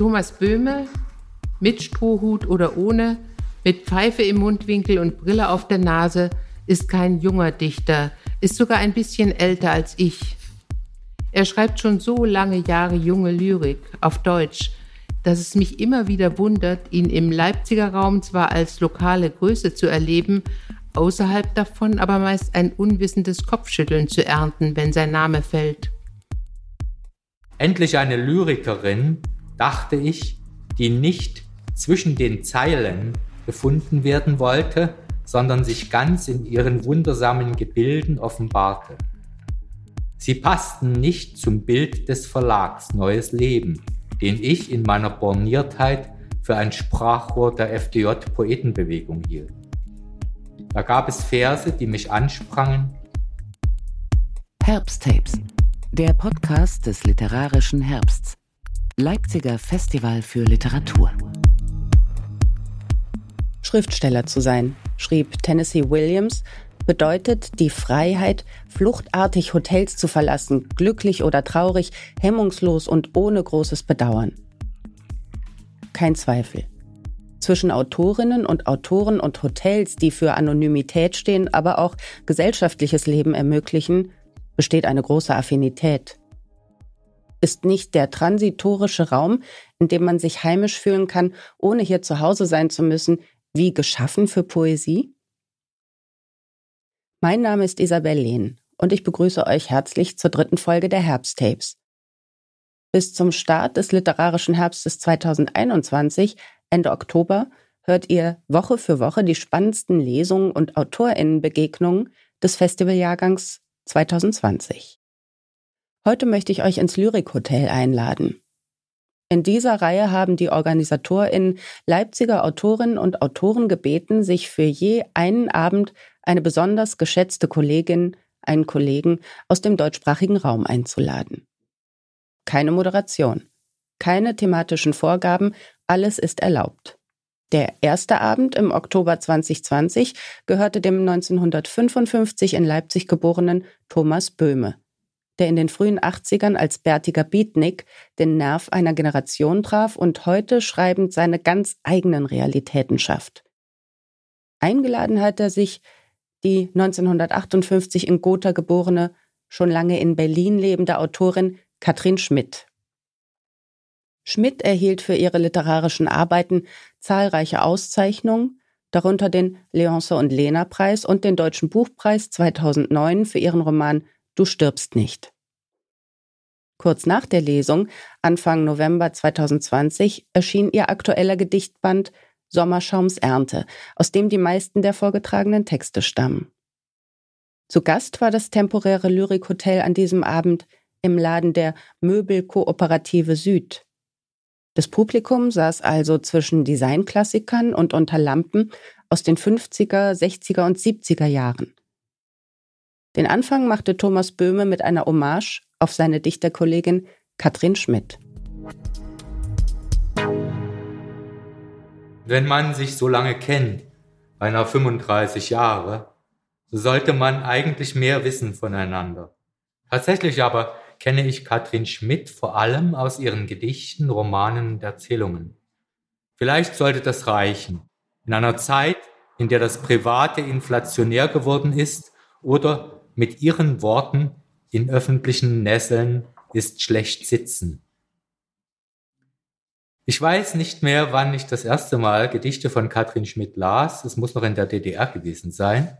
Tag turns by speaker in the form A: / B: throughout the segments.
A: Thomas Böhme, mit Strohhut oder ohne, mit Pfeife im Mundwinkel und Brille auf der Nase, ist kein junger Dichter, ist sogar ein bisschen älter als ich. Er schreibt schon so lange Jahre junge Lyrik auf Deutsch, dass es mich immer wieder wundert, ihn im Leipziger Raum zwar als lokale Größe zu erleben, außerhalb davon aber meist ein unwissendes Kopfschütteln zu ernten, wenn sein Name fällt.
B: Endlich eine Lyrikerin, dachte ich, die nicht zwischen den Zeilen gefunden werden wollte, sondern sich ganz in ihren wundersamen Gebilden offenbarte. Sie passten nicht zum Bild des Verlags Neues Leben, den ich in meiner Borniertheit für ein Sprachrohr der FDJ-Poetenbewegung hielt. Da gab es Verse, die mich ansprangen.
C: Herbsttapes, der Podcast des literarischen Herbsts. Leipziger Festival für Literatur.
D: Schriftsteller zu sein, schrieb Tennessee Williams, bedeutet die Freiheit, fluchtartig Hotels zu verlassen, glücklich oder traurig, hemmungslos und ohne großes Bedauern. Kein Zweifel. Zwischen Autorinnen und Autoren und Hotels, die für Anonymität stehen, aber auch gesellschaftliches Leben ermöglichen, besteht eine große Affinität. Ist nicht der transitorische Raum, in dem man sich heimisch fühlen kann, ohne hier zu Hause sein zu müssen, wie geschaffen für Poesie? Mein Name ist Isabel Lehn und ich begrüße euch herzlich zur dritten Folge der Herbsttapes. Bis zum Start des literarischen Herbstes 2021 Ende Oktober hört ihr Woche für Woche die spannendsten Lesungen und Autorinnenbegegnungen des Festivaljahrgangs 2020. Heute möchte ich euch ins Lyrikhotel einladen. In dieser Reihe haben die OrganisatorInnen Leipziger Autorinnen und Autoren gebeten, sich für je einen Abend eine besonders geschätzte Kollegin, einen Kollegen aus dem deutschsprachigen Raum einzuladen. Keine Moderation, keine thematischen Vorgaben, alles ist erlaubt. Der erste Abend im Oktober 2020 gehörte dem 1955 in Leipzig geborenen Thomas Böhme, der in den frühen 80ern als bärtiger Beatnik den Nerv einer Generation traf und heute schreibend seine ganz eigenen Realitäten schafft. Eingeladen hat er sich die 1958 in Gotha geborene, schon lange in Berlin lebende Autorin Katrin Schmidt. Schmidt erhielt für ihre literarischen Arbeiten zahlreiche Auszeichnungen, darunter den Leonce und Lena Preis und den Deutschen Buchpreis 2009 für ihren Roman Du stirbst nicht. Kurz nach der Lesung, Anfang November 2020, erschien ihr aktueller Gedichtband Sommerschaums Ernte, aus dem die meisten der vorgetragenen Texte stammen. Zu Gast war das temporäre Lyrikhotel an diesem Abend im Laden der Möbelkooperative Süd, das Publikum saß also zwischen Designklassikern und unter Lampen aus den 50er, 60er und 70er Jahren. Den Anfang machte Thomas Böhme mit einer Hommage auf seine Dichterkollegin Katrin Schmidt.
B: Wenn man sich so lange kennt, beinahe 35 Jahre, so sollte man eigentlich mehr wissen voneinander. Tatsächlich aber kenne ich Katrin Schmidt vor allem aus ihren Gedichten, Romanen und Erzählungen. Vielleicht sollte das reichen. In einer Zeit, in der das Private inflationär geworden ist oder mit ihren Worten in öffentlichen Nesseln ist schlecht sitzen. Ich weiß nicht mehr, wann ich das erste Mal Gedichte von Katrin Schmidt las. Es muss noch in der DDR gewesen sein.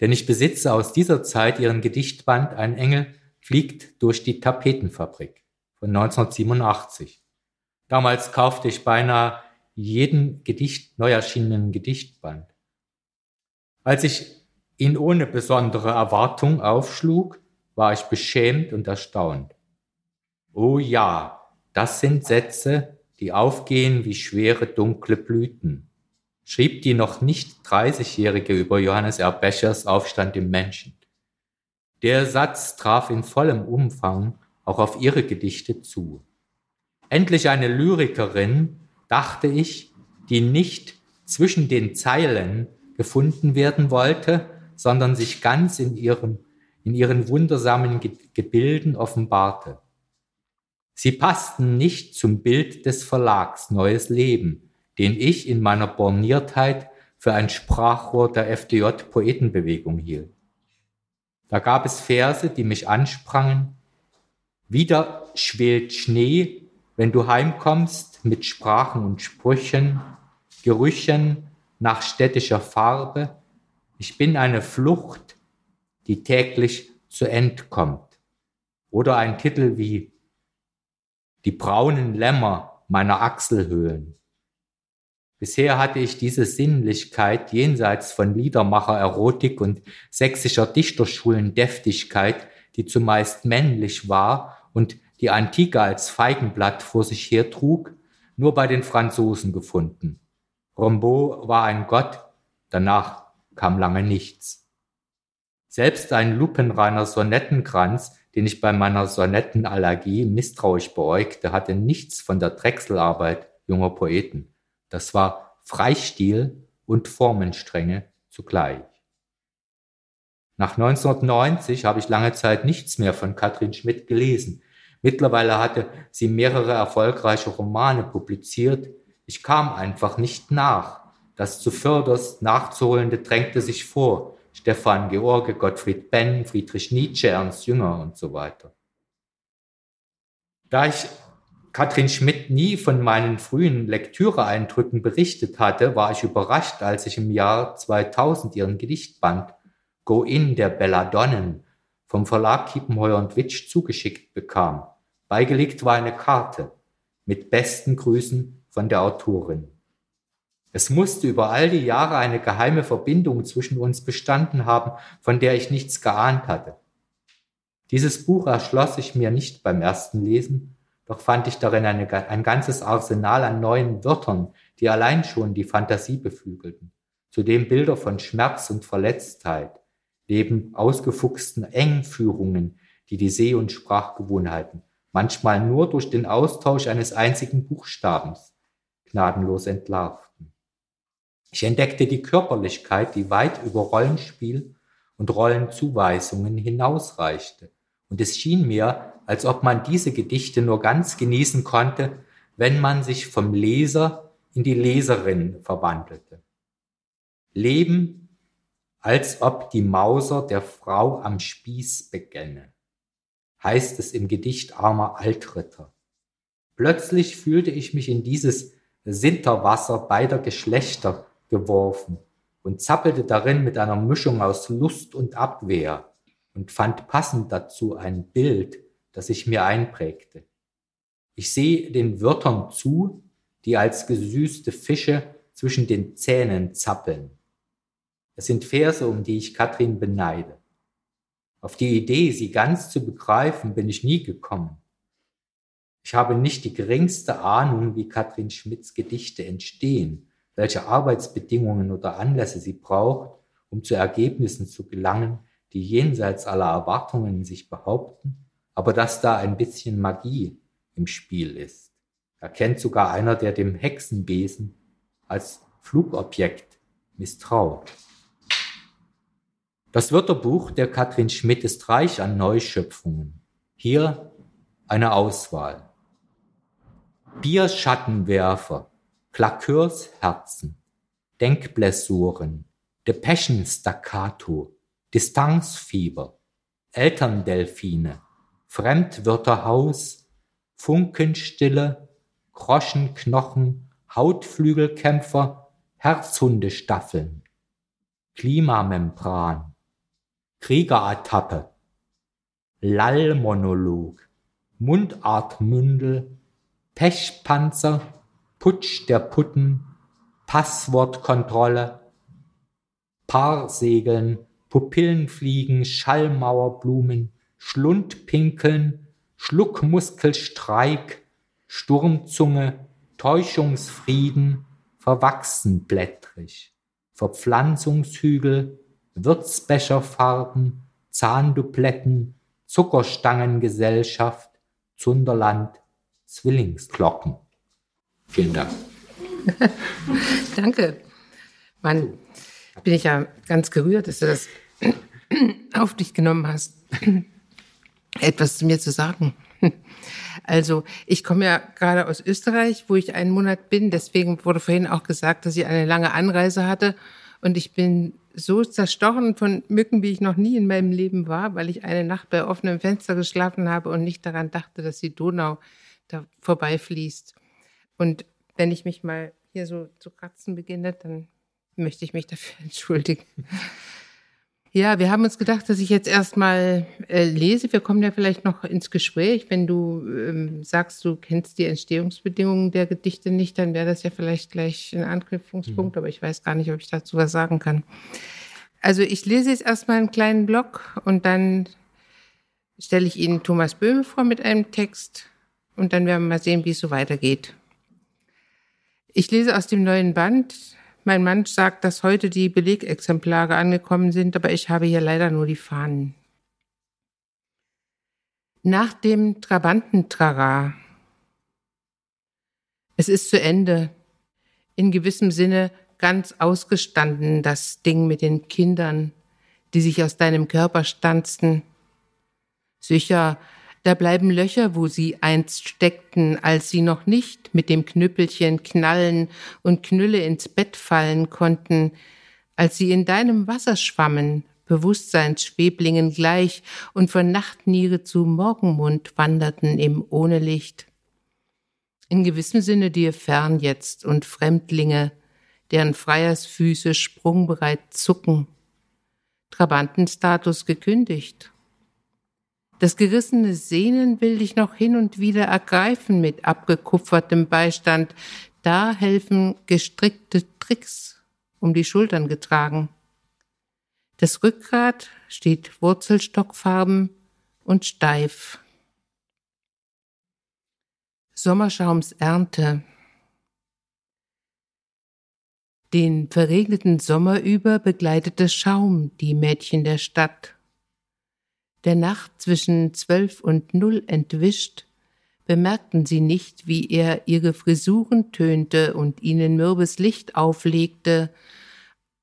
B: Denn ich besitze aus dieser Zeit ihren Gedichtband Ein Engel fliegt durch die Tapetenfabrik von 1987. Damals kaufte ich beinahe jeden Gedicht, neu erschienenen Gedichtband. Als ich ihn ohne besondere Erwartung aufschlug, war ich beschämt und erstaunt. Oh ja, das sind Sätze, die aufgehen wie schwere dunkle Blüten, schrieb die noch nicht 30-Jährige über Johannes R. Bechers Aufstand im Menschen. Der Satz traf in vollem Umfang auch auf ihre Gedichte zu. Endlich eine Lyrikerin, dachte ich, die nicht zwischen den Zeilen gefunden werden wollte, sondern sich ganz in, ihrem, in ihren wundersamen Gebilden offenbarte. Sie passten nicht zum Bild des Verlags Neues Leben, den ich in meiner Borniertheit für ein Sprachrohr der FDJ-Poetenbewegung hielt. Da gab es Verse, die mich ansprangen. Wieder schwelt Schnee, wenn du heimkommst mit Sprachen und Sprüchen, Gerüchen nach städtischer Farbe. Ich bin eine Flucht, die täglich zu End kommt. Oder ein Titel wie die braunen Lämmer meiner Achselhöhlen. Bisher hatte ich diese Sinnlichkeit jenseits von Liedermacher Erotik und sächsischer Dichterschulen Deftigkeit, die zumeist männlich war und die Antike als Feigenblatt vor sich hertrug, nur bei den Franzosen gefunden. Rimbaud war ein Gott, danach kam lange nichts. Selbst ein lupenreiner Sonettenkranz den ich bei meiner Sonettenallergie misstrauisch beäugte, hatte nichts von der Drechselarbeit junger Poeten. Das war Freistil und Formenstrenge zugleich. Nach 1990 habe ich lange Zeit nichts mehr von Katrin Schmidt gelesen. Mittlerweile hatte sie mehrere erfolgreiche Romane publiziert. Ich kam einfach nicht nach. Das zuvörderst nachzuholende drängte sich vor. Stefan George, Gottfried Benn, Friedrich Nietzsche, Ernst Jünger und so weiter. Da ich Katrin Schmidt nie von meinen frühen Lektüreeindrücken berichtet hatte, war ich überrascht, als ich im Jahr 2000 ihren Gedichtband Go In der Belladonnen vom Verlag Kiepenheuer und Witsch zugeschickt bekam. Beigelegt war eine Karte mit besten Grüßen von der Autorin. Es musste über all die Jahre eine geheime Verbindung zwischen uns bestanden haben, von der ich nichts geahnt hatte. Dieses Buch erschloss ich mir nicht beim ersten Lesen, doch fand ich darin eine, ein ganzes Arsenal an neuen Wörtern, die allein schon die Fantasie beflügelten. Zudem Bilder von Schmerz und Verletztheit, neben ausgefuchsten Engführungen, die die Seh- und Sprachgewohnheiten manchmal nur durch den Austausch eines einzigen Buchstabens gnadenlos entlarvt. Ich entdeckte die Körperlichkeit, die weit über Rollenspiel und Rollenzuweisungen hinausreichte. Und es schien mir, als ob man diese Gedichte nur ganz genießen konnte, wenn man sich vom Leser in die Leserin verwandelte. Leben, als ob die Mauser der Frau am Spieß begänne, heißt es im Gedicht Armer Altritter. Plötzlich fühlte ich mich in dieses Sinterwasser beider Geschlechter geworfen und zappelte darin mit einer Mischung aus Lust und Abwehr und fand passend dazu ein Bild, das ich mir einprägte. Ich sehe den Wörtern zu, die als gesüßte Fische zwischen den Zähnen zappeln. Es sind Verse, um die ich Katrin beneide. Auf die Idee, sie ganz zu begreifen, bin ich nie gekommen. Ich habe nicht die geringste Ahnung, wie Katrin Schmidts Gedichte entstehen welche Arbeitsbedingungen oder Anlässe sie braucht, um zu Ergebnissen zu gelangen, die jenseits aller Erwartungen sich behaupten, aber dass da ein bisschen Magie im Spiel ist. Erkennt sogar einer, der dem Hexenbesen als Flugobjekt misstraut. Das Wörterbuch der Katrin Schmidt ist reich an Neuschöpfungen. Hier eine Auswahl. Bierschattenwerfer Klakeursherzen, Denkblessuren, Depeschen-Staccato, Distanzfieber, Elterndelfine, Fremdwörterhaus, Funkenstille, Groschenknochen, Hautflügelkämpfer, Herzhundestaffeln, Klimamembran, Kriegeratappe, Lallmonolog, Mundartmündel, Pechpanzer, Putsch der Putten, Passwortkontrolle, Paarsegeln, Pupillenfliegen, Schallmauerblumen, Schlundpinkeln, Schluckmuskelstreik, Sturmzunge, Täuschungsfrieden, verwachsenblättrig, Verpflanzungshügel, Würzbecherfarben, Zahndupletten, Zuckerstangengesellschaft, Zunderland, Zwillingsglocken. Vielen Dank.
A: Danke. Mann, bin ich ja ganz gerührt, dass du das auf dich genommen hast, etwas zu mir zu sagen. Also, ich komme ja gerade aus Österreich, wo ich einen Monat bin. Deswegen wurde vorhin auch gesagt, dass ich eine lange Anreise hatte. Und ich bin so zerstochen von Mücken, wie ich noch nie in meinem Leben war, weil ich eine Nacht bei offenem Fenster geschlafen habe und nicht daran dachte, dass die Donau da vorbeifließt. Und wenn ich mich mal hier so zu kratzen beginne, dann möchte ich mich dafür entschuldigen. Ja, wir haben uns gedacht, dass ich jetzt erstmal äh, lese. Wir kommen ja vielleicht noch ins Gespräch. Wenn du ähm, sagst, du kennst die Entstehungsbedingungen der Gedichte nicht, dann wäre das ja vielleicht gleich ein Anknüpfungspunkt, mhm. aber ich weiß gar nicht, ob ich dazu was sagen kann. Also ich lese jetzt erstmal einen kleinen Block und dann stelle ich Ihnen Thomas Böhme vor mit einem Text und dann werden wir mal sehen, wie es so weitergeht. Ich lese aus dem neuen Band mein Mann sagt, dass heute die Belegexemplare angekommen sind, aber ich habe hier leider nur die Fahnen. Nach dem Trabantentrara. Es ist zu Ende. In gewissem Sinne ganz ausgestanden, das Ding mit den Kindern, die sich aus deinem Körper stanzten. Sicher da bleiben Löcher, wo sie einst steckten, als sie noch nicht mit dem Knüppelchen knallen und Knülle ins Bett fallen konnten, als sie in deinem Wasser schwammen, Bewusstseinsschweblingen gleich und von Nachtniere zu Morgenmund wanderten im Ohnelicht. In gewissem Sinne dir fern jetzt und Fremdlinge, deren Freiersfüße sprungbereit zucken, Trabantenstatus gekündigt das gerissene Sehnen will dich noch hin und wieder ergreifen mit abgekupfertem Beistand. Da helfen gestrickte Tricks um die Schultern getragen. Das Rückgrat steht wurzelstockfarben und steif. Sommerschaumsernte. Den verregneten Sommer über begleitete Schaum die Mädchen der Stadt der Nacht zwischen zwölf und null entwischt, bemerkten sie nicht, wie er ihre Frisuren tönte und ihnen mürbes Licht auflegte.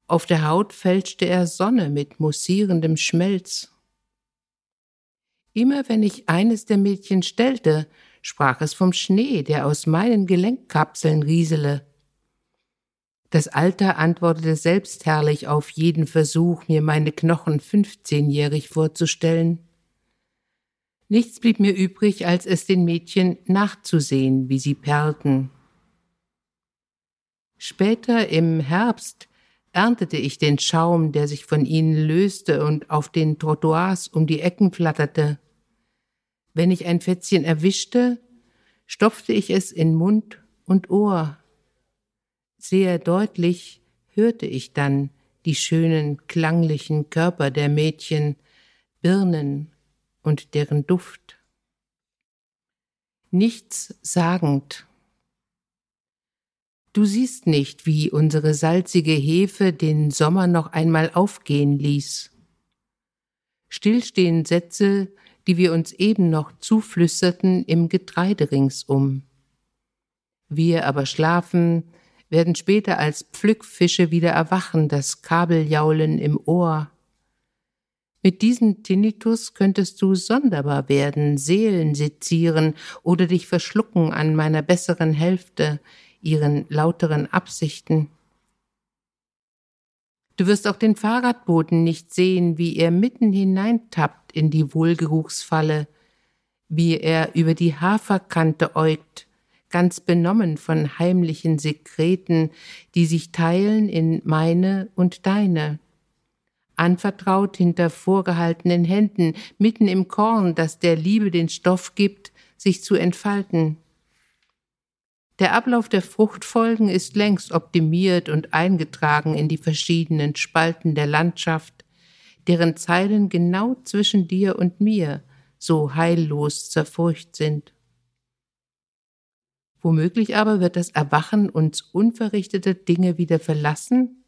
A: Auf der Haut fälschte er Sonne mit mussierendem Schmelz. Immer wenn ich eines der Mädchen stellte, sprach es vom Schnee, der aus meinen Gelenkkapseln riesele. Das Alter antwortete selbstherrlich auf jeden Versuch, mir meine Knochen fünfzehnjährig vorzustellen. Nichts blieb mir übrig, als es den Mädchen nachzusehen, wie sie perlten. Später im Herbst erntete ich den Schaum, der sich von ihnen löste und auf den Trottoirs um die Ecken flatterte. Wenn ich ein Fätzchen erwischte, stopfte ich es in Mund und Ohr, sehr deutlich hörte ich dann die schönen klanglichen Körper der Mädchen, Birnen und deren Duft. Nichts sagend. Du siehst nicht, wie unsere salzige Hefe den Sommer noch einmal aufgehen ließ. Stillstehen Sätze, die wir uns eben noch zuflüsterten im Getreide ringsum. Wir aber schlafen, werden später als Pflückfische wieder erwachen, das Kabeljaulen im Ohr. Mit diesem Tinnitus könntest du sonderbar werden, Seelen sezieren oder dich verschlucken an meiner besseren Hälfte, ihren lauteren Absichten. Du wirst auch den Fahrradboten nicht sehen, wie er mitten hineintappt in die Wohlgeruchsfalle, wie er über die Haferkante äugt, ganz benommen von heimlichen Sekreten, die sich teilen in meine und deine. Anvertraut hinter vorgehaltenen Händen, mitten im Korn, das der Liebe den Stoff gibt, sich zu entfalten. Der Ablauf der Fruchtfolgen ist längst optimiert und eingetragen in die verschiedenen Spalten der Landschaft, deren Zeilen genau zwischen dir und mir so heillos zerfurcht sind. Womöglich aber wird das Erwachen uns unverrichtete Dinge wieder verlassen?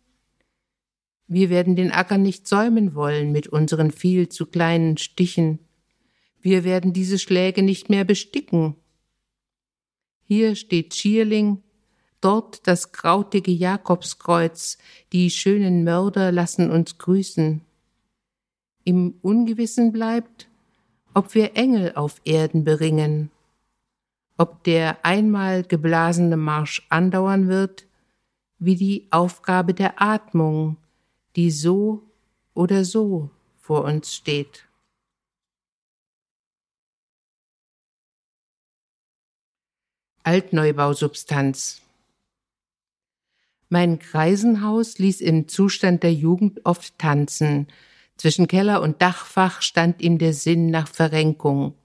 A: Wir werden den Acker nicht säumen wollen mit unseren viel zu kleinen Stichen. Wir werden diese Schläge nicht mehr besticken. Hier steht Schierling, dort das krautige Jakobskreuz, die schönen Mörder lassen uns grüßen. Im Ungewissen bleibt, ob wir Engel auf Erden beringen, ob der einmal geblasene Marsch andauern wird, wie die Aufgabe der Atmung, die so oder so vor uns steht. Altneubausubstanz. Mein Greisenhaus ließ im Zustand der Jugend oft tanzen. Zwischen Keller und Dachfach stand ihm der Sinn nach Verrenkung.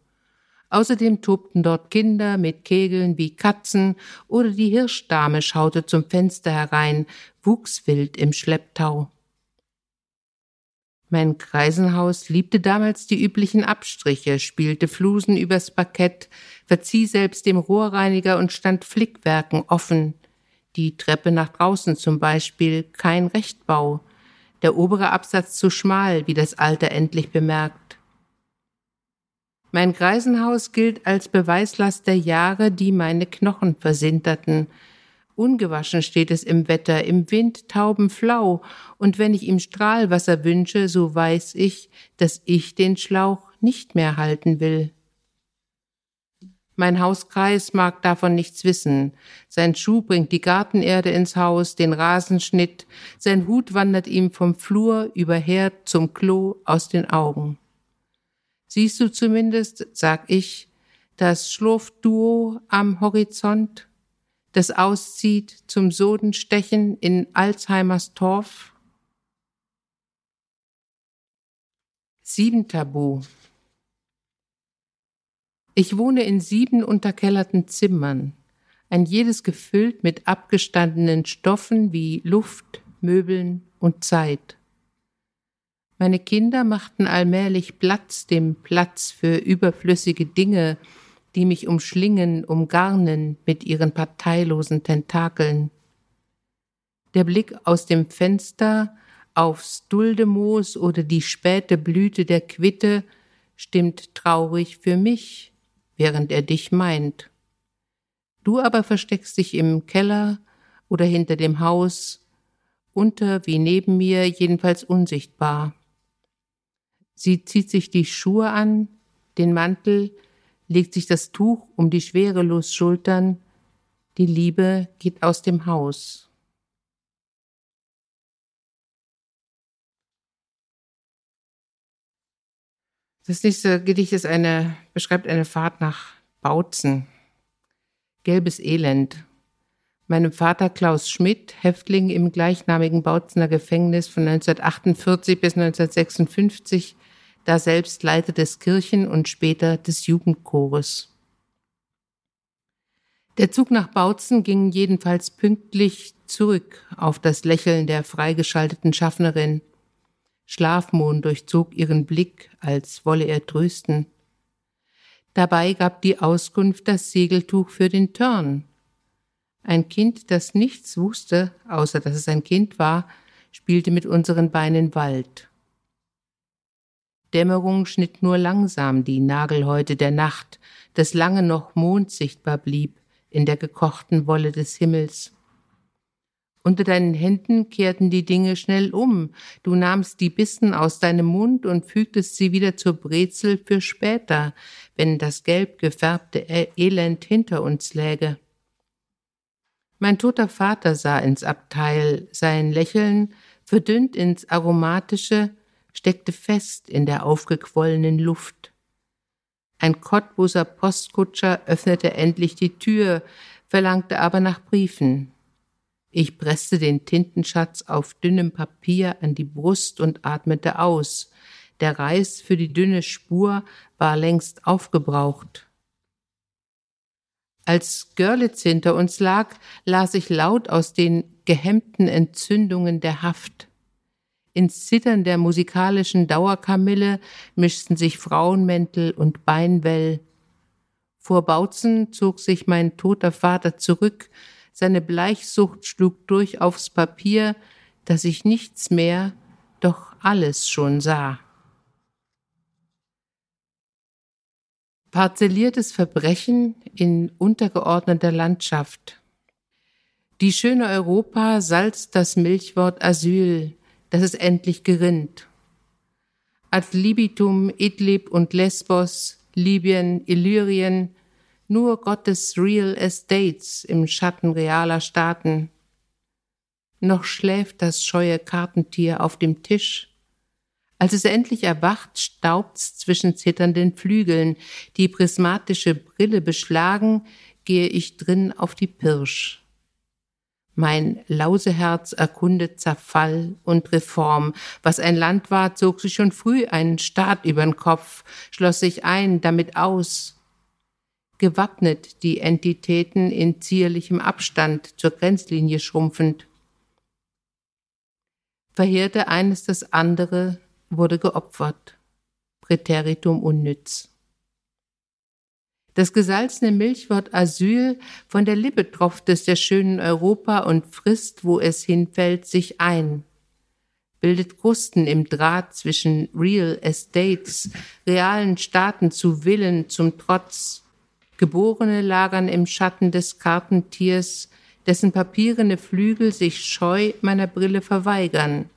A: Außerdem tobten dort Kinder mit Kegeln wie Katzen oder die Hirschdame schaute zum Fenster herein, wuchs wild im Schlepptau. Mein Kreisenhaus liebte damals die üblichen Abstriche, spielte Flusen übers Parkett, verzieh selbst dem Rohrreiniger und stand Flickwerken offen. Die Treppe nach draußen zum Beispiel kein Rechtbau, der obere Absatz zu schmal, wie das Alter endlich bemerkt. Mein Greisenhaus gilt als Beweislast der Jahre, die meine Knochen versinterten, Ungewaschen steht es im Wetter, im Wind taubenflau, und wenn ich ihm Strahlwasser wünsche, so weiß ich, dass ich den Schlauch nicht mehr halten will. Mein Hauskreis mag davon nichts wissen. Sein Schuh bringt die Gartenerde ins Haus, den Rasenschnitt, sein Hut wandert ihm vom Flur über Herd zum Klo aus den Augen. Siehst du zumindest, sag ich, das Schlurfduo am Horizont? das auszieht zum Sodenstechen in Alzheimers Torf. Sieben Tabu. Ich wohne in sieben unterkellerten Zimmern, ein jedes gefüllt mit abgestandenen Stoffen wie Luft, Möbeln und Zeit. Meine Kinder machten allmählich Platz, dem Platz für überflüssige Dinge, die mich umschlingen, umgarnen mit ihren parteilosen Tentakeln. Der Blick aus dem Fenster aufs Duldemoos oder die späte Blüte der Quitte stimmt traurig für mich, während er dich meint. Du aber versteckst dich im Keller oder hinter dem Haus, unter wie neben mir, jedenfalls unsichtbar. Sie zieht sich die Schuhe an, den Mantel, legt sich das Tuch um die schwerelos Schultern, die Liebe geht aus dem Haus. Das nächste Gedicht ist eine, beschreibt eine Fahrt nach Bautzen. Gelbes Elend. Meinem Vater Klaus Schmidt, Häftling im gleichnamigen Bautzener Gefängnis von 1948 bis 1956, da selbst Leiter des Kirchen- und später des Jugendchores. Der Zug nach Bautzen ging jedenfalls pünktlich zurück auf das Lächeln der freigeschalteten Schaffnerin. Schlafmond durchzog ihren Blick, als wolle er trösten. Dabei gab die Auskunft das Segeltuch für den Turn. Ein Kind, das nichts wusste, außer dass es ein Kind war, spielte mit unseren Beinen Wald. Dämmerung schnitt nur langsam die Nagelhäute der Nacht, dass lange noch Mond sichtbar blieb in der gekochten Wolle des Himmels. Unter deinen Händen kehrten die Dinge schnell um, du nahmst die Bissen aus deinem Mund und fügtest sie wieder zur Brezel für später, wenn das gelb gefärbte e- Elend hinter uns läge. Mein toter Vater sah ins Abteil, sein Lächeln verdünnt ins Aromatische, steckte fest in der aufgequollenen Luft. Ein Cottbuser Postkutscher öffnete endlich die Tür, verlangte aber nach Briefen. Ich presste den Tintenschatz auf dünnem Papier an die Brust und atmete aus. Der Reis für die dünne Spur war längst aufgebraucht. Als Görlitz hinter uns lag, las ich laut aus den gehemmten Entzündungen der Haft. Ins Zittern der musikalischen Dauerkamille mischten sich Frauenmäntel und Beinwell. Vor Bautzen zog sich mein toter Vater zurück, seine Bleichsucht schlug durch aufs Papier, dass ich nichts mehr, doch alles schon sah. Parzelliertes Verbrechen in untergeordneter Landschaft. Die schöne Europa salzt das Milchwort Asyl, dass es endlich gerinnt. ad libitum Idlib und Lesbos, Libyen, Illyrien, nur Gottes Real Estates im Schatten realer Staaten. Noch schläft das scheue Kartentier auf dem Tisch. Als es endlich erwacht, staubt's zwischen zitternden Flügeln. Die prismatische Brille beschlagen, gehe ich drin auf die Pirsch. Mein Lauseherz erkundet Zerfall und Reform. Was ein Land war, zog sich schon früh einen Staat übern Kopf, schloss sich ein, damit aus. Gewappnet die Entitäten in zierlichem Abstand zur Grenzlinie schrumpfend. Verheerte eines das andere, wurde geopfert. Präteritum unnütz. Das gesalzene Milchwort Asyl von der Lippe tropft es der schönen Europa und frisst, wo es hinfällt, sich ein. Bildet Krusten im Draht zwischen Real Estates, realen Staaten zu Willen, zum Trotz. Geborene lagern im Schatten des Kartentiers, dessen papierene Flügel sich scheu meiner Brille verweigern.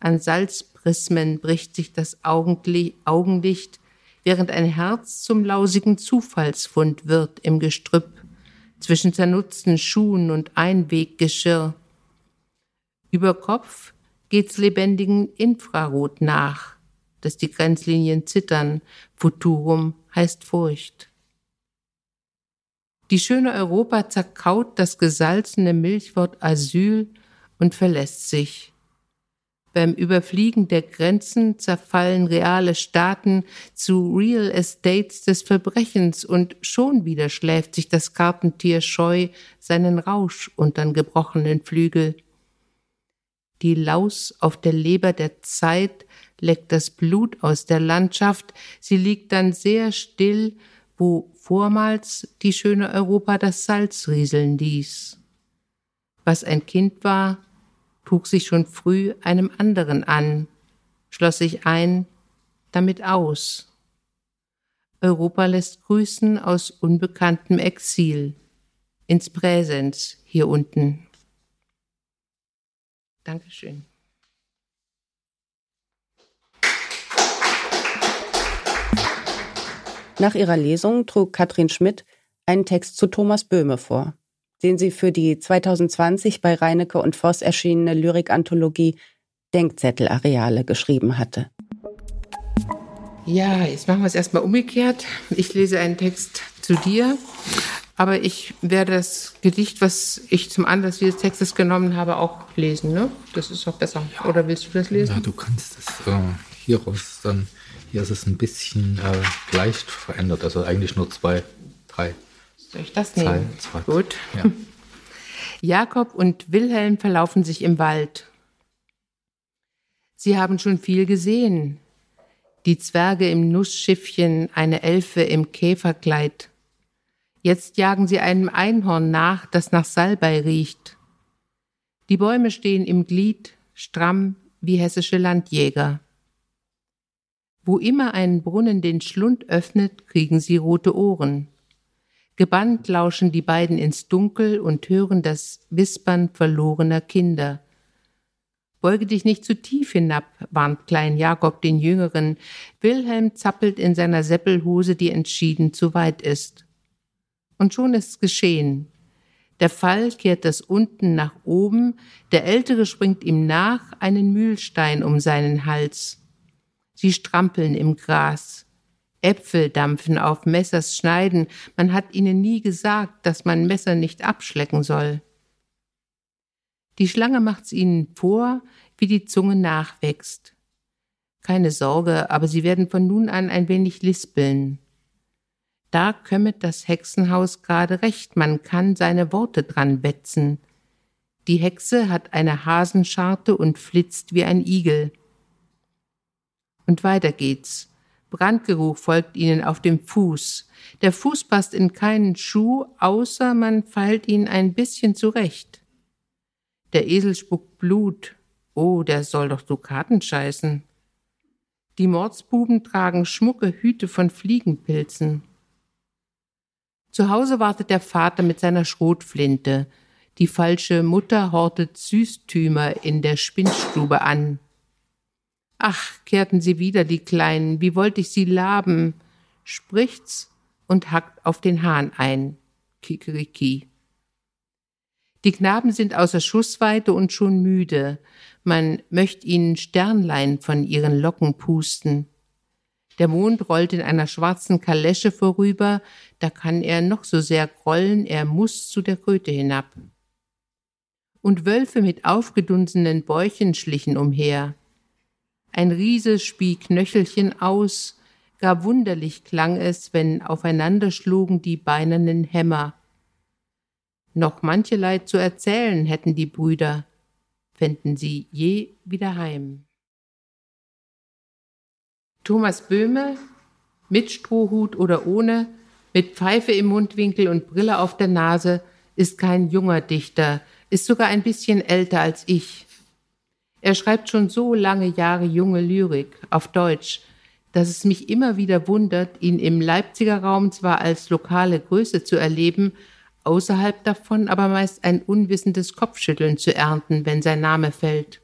A: An Salzprismen bricht sich das Augenlicht, während ein Herz zum lausigen Zufallsfund wird im Gestrüpp, zwischen zernutzten Schuhen und Einweggeschirr. Über Kopf geht's lebendigen Infrarot nach, dass die Grenzlinien zittern, Futurum heißt Furcht. Die schöne Europa zerkaut das gesalzene Milchwort Asyl und verlässt sich. Beim Überfliegen der Grenzen zerfallen reale Staaten zu Real Estates des Verbrechens und schon wieder schläft sich das Kartentier scheu seinen Rausch untern gebrochenen Flügel. Die Laus auf der Leber der Zeit leckt das Blut aus der Landschaft, sie liegt dann sehr still, wo vormals die schöne Europa das Salz rieseln ließ. Was ein Kind war, trug sich schon früh einem anderen an, schloss sich ein, damit aus. Europa lässt grüßen aus unbekanntem Exil, ins Präsens hier unten. Dankeschön.
D: Nach ihrer Lesung trug Katrin Schmidt einen Text zu Thomas Böhme vor den sie für die 2020 bei Reinecke und Voss erschienene Lyrikanthologie Denkzettelareale geschrieben hatte.
A: Ja, jetzt machen wir es erstmal umgekehrt. Ich lese einen Text zu dir, aber ich werde das Gedicht, was ich zum Anlass dieses Textes genommen habe, auch lesen. Ne? Das ist auch besser. Ja. Oder willst du das lesen?
B: Ja, du kannst es äh, hieraus dann. Hier ist es ein bisschen äh, leicht verändert, also eigentlich nur zwei, drei
A: soll ich das nehmen? Zwei, zwei. Gut. Ja. Jakob und Wilhelm verlaufen sich im Wald. Sie haben schon viel gesehen. Die Zwerge im Nussschiffchen, eine Elfe im Käferkleid. Jetzt jagen sie einem Einhorn nach, das nach Salbei riecht. Die Bäume stehen im Glied, stramm wie hessische Landjäger. Wo immer ein Brunnen den Schlund öffnet, kriegen sie rote Ohren. Gebannt lauschen die beiden ins Dunkel und hören das Wispern verlorener Kinder. Beuge dich nicht zu tief hinab, warnt Klein Jakob den Jüngeren. Wilhelm zappelt in seiner Seppelhose, die entschieden zu weit ist. Und schon ist's geschehen. Der Fall kehrt das unten nach oben, der Ältere springt ihm nach, einen Mühlstein um seinen Hals. Sie strampeln im Gras. Äpfel dampfen auf Messers Schneiden, man hat ihnen nie gesagt, dass man Messer nicht abschlecken soll. Die Schlange macht's ihnen vor, wie die Zunge nachwächst. Keine Sorge, aber sie werden von nun an ein wenig lispeln. Da kömmet das Hexenhaus gerade recht, man kann seine Worte dran wetzen. Die Hexe hat eine Hasenscharte und flitzt wie ein Igel. Und weiter geht's. Brandgeruch folgt ihnen auf dem Fuß. Der Fuß passt in keinen Schuh, außer man feilt ihn ein bisschen zurecht. Der Esel spuckt Blut. Oh, der soll doch Dukaten scheißen. Die Mordsbuben tragen schmucke Hüte von Fliegenpilzen. Zu Hause wartet der Vater mit seiner Schrotflinte. Die falsche Mutter hortet Süßtümer in der Spinnstube an. Ach, kehrten sie wieder, die Kleinen, wie wollte ich sie laben, spricht's und hackt auf den Hahn ein. Kikeriki. Die Knaben sind außer Schussweite und schon müde. Man möcht ihnen Sternlein von ihren Locken pusten. Der Mond rollt in einer schwarzen Kalesche vorüber, da kann er noch so sehr grollen, er muss zu der Kröte hinab. Und Wölfe mit aufgedunsenen Bäuchen schlichen umher. Ein Riese spie Knöchelchen aus, gar wunderlich klang es, wenn aufeinander schlugen die beinernen Hämmer. Noch mancherlei zu erzählen hätten die Brüder, fänden sie je wieder heim. Thomas Böhme, mit Strohhut oder ohne, mit Pfeife im Mundwinkel und Brille auf der Nase, ist kein junger Dichter, ist sogar ein bisschen älter als ich. Er schreibt schon so lange Jahre junge Lyrik auf Deutsch, dass es mich immer wieder wundert, ihn im Leipziger Raum zwar als lokale Größe zu erleben, außerhalb davon aber meist ein unwissendes Kopfschütteln zu ernten, wenn sein Name fällt.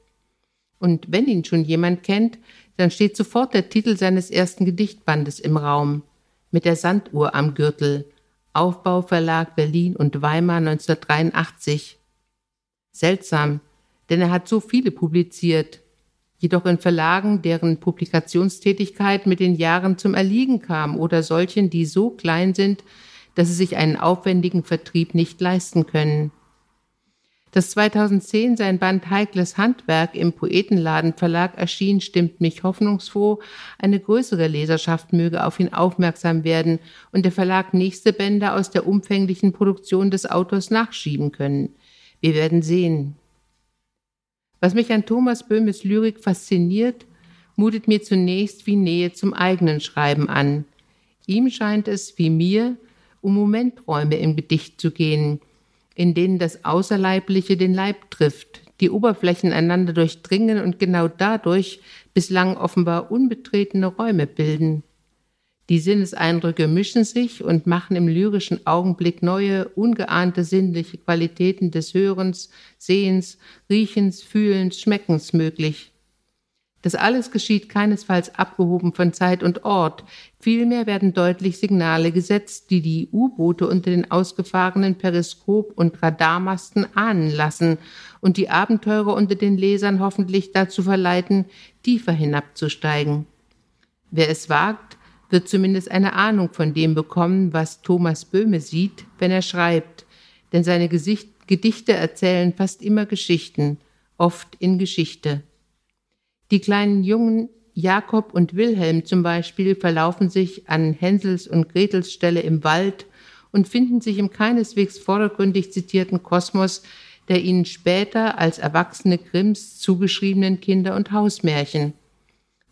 A: Und wenn ihn schon jemand kennt, dann steht sofort der Titel seines ersten Gedichtbandes im Raum, mit der Sanduhr am Gürtel, Aufbauverlag Berlin und Weimar 1983. Seltsam, denn er hat so viele publiziert, jedoch in Verlagen, deren Publikationstätigkeit mit den Jahren zum Erliegen kam oder solchen, die so klein sind, dass sie sich einen aufwendigen Vertrieb nicht leisten können. Dass 2010 sein Band Heikles Handwerk im Poetenladen Verlag erschien, stimmt mich hoffnungsfroh. Eine größere Leserschaft möge auf ihn aufmerksam werden und der Verlag nächste Bände aus der umfänglichen Produktion des Autors nachschieben können. Wir werden sehen. Was mich an Thomas Böhmes Lyrik fasziniert, mutet mir zunächst wie Nähe zum eigenen Schreiben an. Ihm scheint es, wie mir, um Momenträume im Gedicht zu gehen, in denen das Außerleibliche den Leib trifft, die Oberflächen einander durchdringen und genau dadurch bislang offenbar unbetretene Räume bilden. Die Sinneseindrücke mischen sich und machen im lyrischen Augenblick neue, ungeahnte sinnliche Qualitäten des Hörens, Sehens, Riechens, Fühlens, Schmeckens möglich. Das alles geschieht keinesfalls abgehoben von Zeit und Ort. Vielmehr werden deutlich Signale gesetzt, die die U-Boote unter den ausgefahrenen Periskop- und Radarmasten ahnen lassen und die Abenteurer unter den Lesern hoffentlich dazu verleiten, tiefer hinabzusteigen. Wer es wagt, wird zumindest eine Ahnung von dem bekommen, was Thomas Böhme sieht, wenn er schreibt, denn seine Gesicht Gedichte erzählen fast immer Geschichten, oft in Geschichte. Die kleinen Jungen Jakob und Wilhelm zum Beispiel verlaufen sich an Hänsels und Gretels Stelle im Wald und finden sich im keineswegs vordergründig zitierten Kosmos der ihnen später als erwachsene Grimms zugeschriebenen Kinder- und Hausmärchen.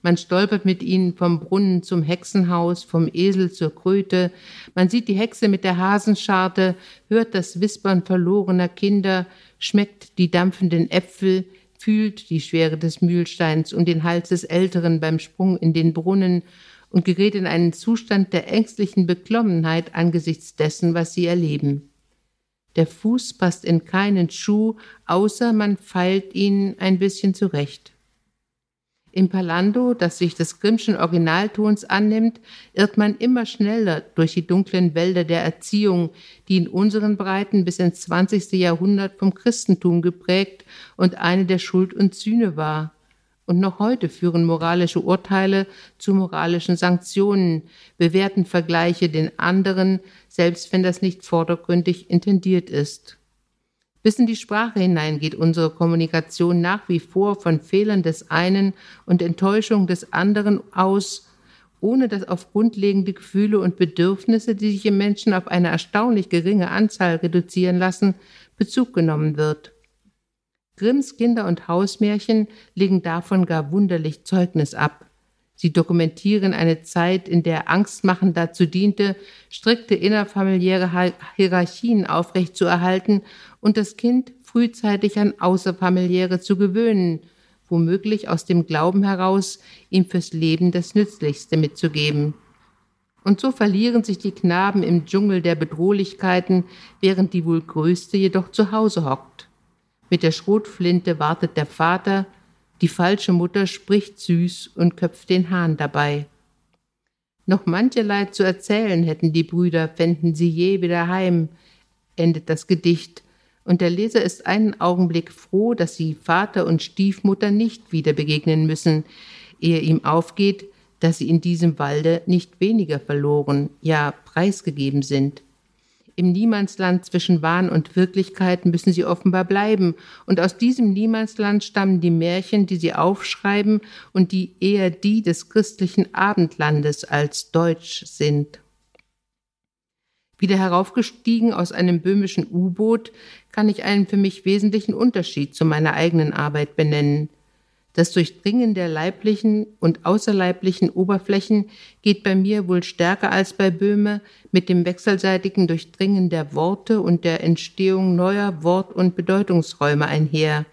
A: Man stolpert mit ihnen vom Brunnen zum Hexenhaus, vom Esel zur Kröte. Man sieht die Hexe mit der Hasenscharte, hört das Wispern verlorener Kinder, schmeckt die dampfenden Äpfel, fühlt die Schwere des Mühlsteins und den Hals des Älteren beim Sprung in den Brunnen und gerät in einen Zustand der ängstlichen Beklommenheit angesichts dessen, was sie erleben. Der Fuß passt in keinen Schuh, außer man feilt ihn ein bisschen zurecht. Im Palando, das sich des Grimmschen Originaltons annimmt, irrt man immer schneller durch die dunklen Wälder der Erziehung, die in unseren Breiten bis ins 20. Jahrhundert vom Christentum geprägt und eine der Schuld und Sühne war. Und noch heute führen moralische Urteile zu moralischen Sanktionen, bewerten Vergleiche den anderen, selbst wenn das nicht vordergründig intendiert ist. Bis in die Sprache hinein geht unsere Kommunikation nach wie vor von Fehlern des einen und Enttäuschung des anderen aus, ohne dass auf grundlegende Gefühle und Bedürfnisse, die sich im Menschen auf eine erstaunlich geringe Anzahl reduzieren lassen, Bezug genommen wird. Grimms Kinder- und Hausmärchen legen davon gar wunderlich Zeugnis ab. Sie dokumentieren eine Zeit, in der Angstmachen dazu diente, strikte innerfamiliäre Hierarchien aufrechtzuerhalten und das Kind frühzeitig an Außerfamiliäre zu gewöhnen, womöglich aus dem Glauben heraus, ihm fürs Leben das Nützlichste mitzugeben. Und so verlieren sich die Knaben im Dschungel der Bedrohlichkeiten, während die wohl größte jedoch zu Hause hockt. Mit der Schrotflinte wartet der Vater, Die falsche Mutter spricht süß und köpft den Hahn dabei. Noch mancherlei zu erzählen hätten die Brüder, fänden sie je wieder heim, endet das Gedicht, und der Leser ist einen Augenblick froh, dass sie Vater und Stiefmutter nicht wieder begegnen müssen, ehe ihm aufgeht, dass sie in diesem Walde nicht weniger verloren, ja preisgegeben sind. Im Niemandsland zwischen Wahn und Wirklichkeit müssen sie offenbar bleiben, und aus diesem Niemandsland stammen die Märchen, die sie aufschreiben und die eher die des christlichen Abendlandes als deutsch sind. Wieder heraufgestiegen aus einem böhmischen U-Boot kann ich einen für mich wesentlichen Unterschied zu meiner eigenen Arbeit benennen. Das Durchdringen der leiblichen und außerleiblichen Oberflächen geht bei mir wohl stärker als bei Böhme mit dem wechselseitigen Durchdringen der Worte und der Entstehung neuer Wort- und Bedeutungsräume einher.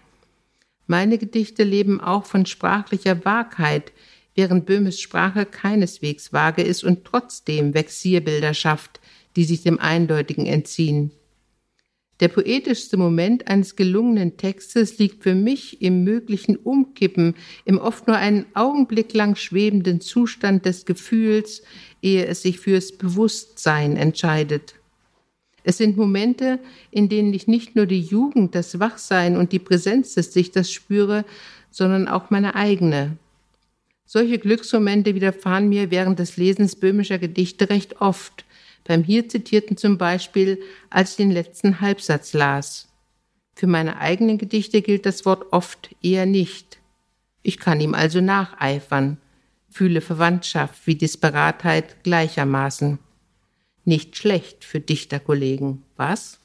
A: Meine Gedichte leben auch von sprachlicher Wahrheit, während Böhmes Sprache keineswegs vage ist und trotzdem Vexierbilder schafft, die sich dem Eindeutigen entziehen. Der poetischste Moment eines gelungenen Textes liegt für mich im möglichen Umkippen, im oft nur einen Augenblick lang schwebenden Zustand des Gefühls, ehe es sich fürs Bewusstsein entscheidet. Es sind Momente, in denen ich nicht nur die Jugend, das Wachsein und die Präsenz des Dichters spüre, sondern auch meine eigene. Solche Glücksmomente widerfahren mir während des Lesens böhmischer Gedichte recht oft, beim hier zitierten zum Beispiel, als ich den letzten Halbsatz las. Für meine eigenen Gedichte gilt das Wort oft eher nicht. Ich kann ihm also nacheifern, fühle Verwandtschaft wie Disparatheit gleichermaßen. Nicht schlecht für Dichterkollegen, was?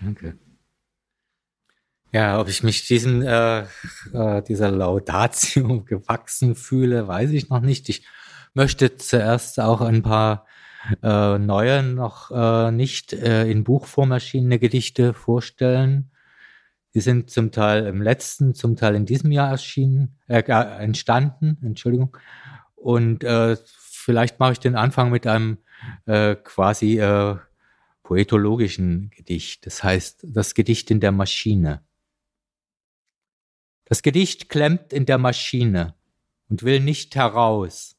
B: Danke. Ja, ob ich mich diesem, äh, äh, dieser Laudatio gewachsen fühle, weiß ich noch nicht. Ich möchte zuerst auch ein paar äh, neue, noch äh, nicht äh, in Buchform erschienene Gedichte vorstellen. Die sind zum Teil im letzten, zum Teil in diesem Jahr erschienen, äh, entstanden, Entschuldigung. Und äh, vielleicht mache ich den Anfang mit einem äh, quasi äh, poetologischen Gedicht. Das heißt, das Gedicht in der Maschine. Das Gedicht klemmt in der Maschine und will nicht heraus.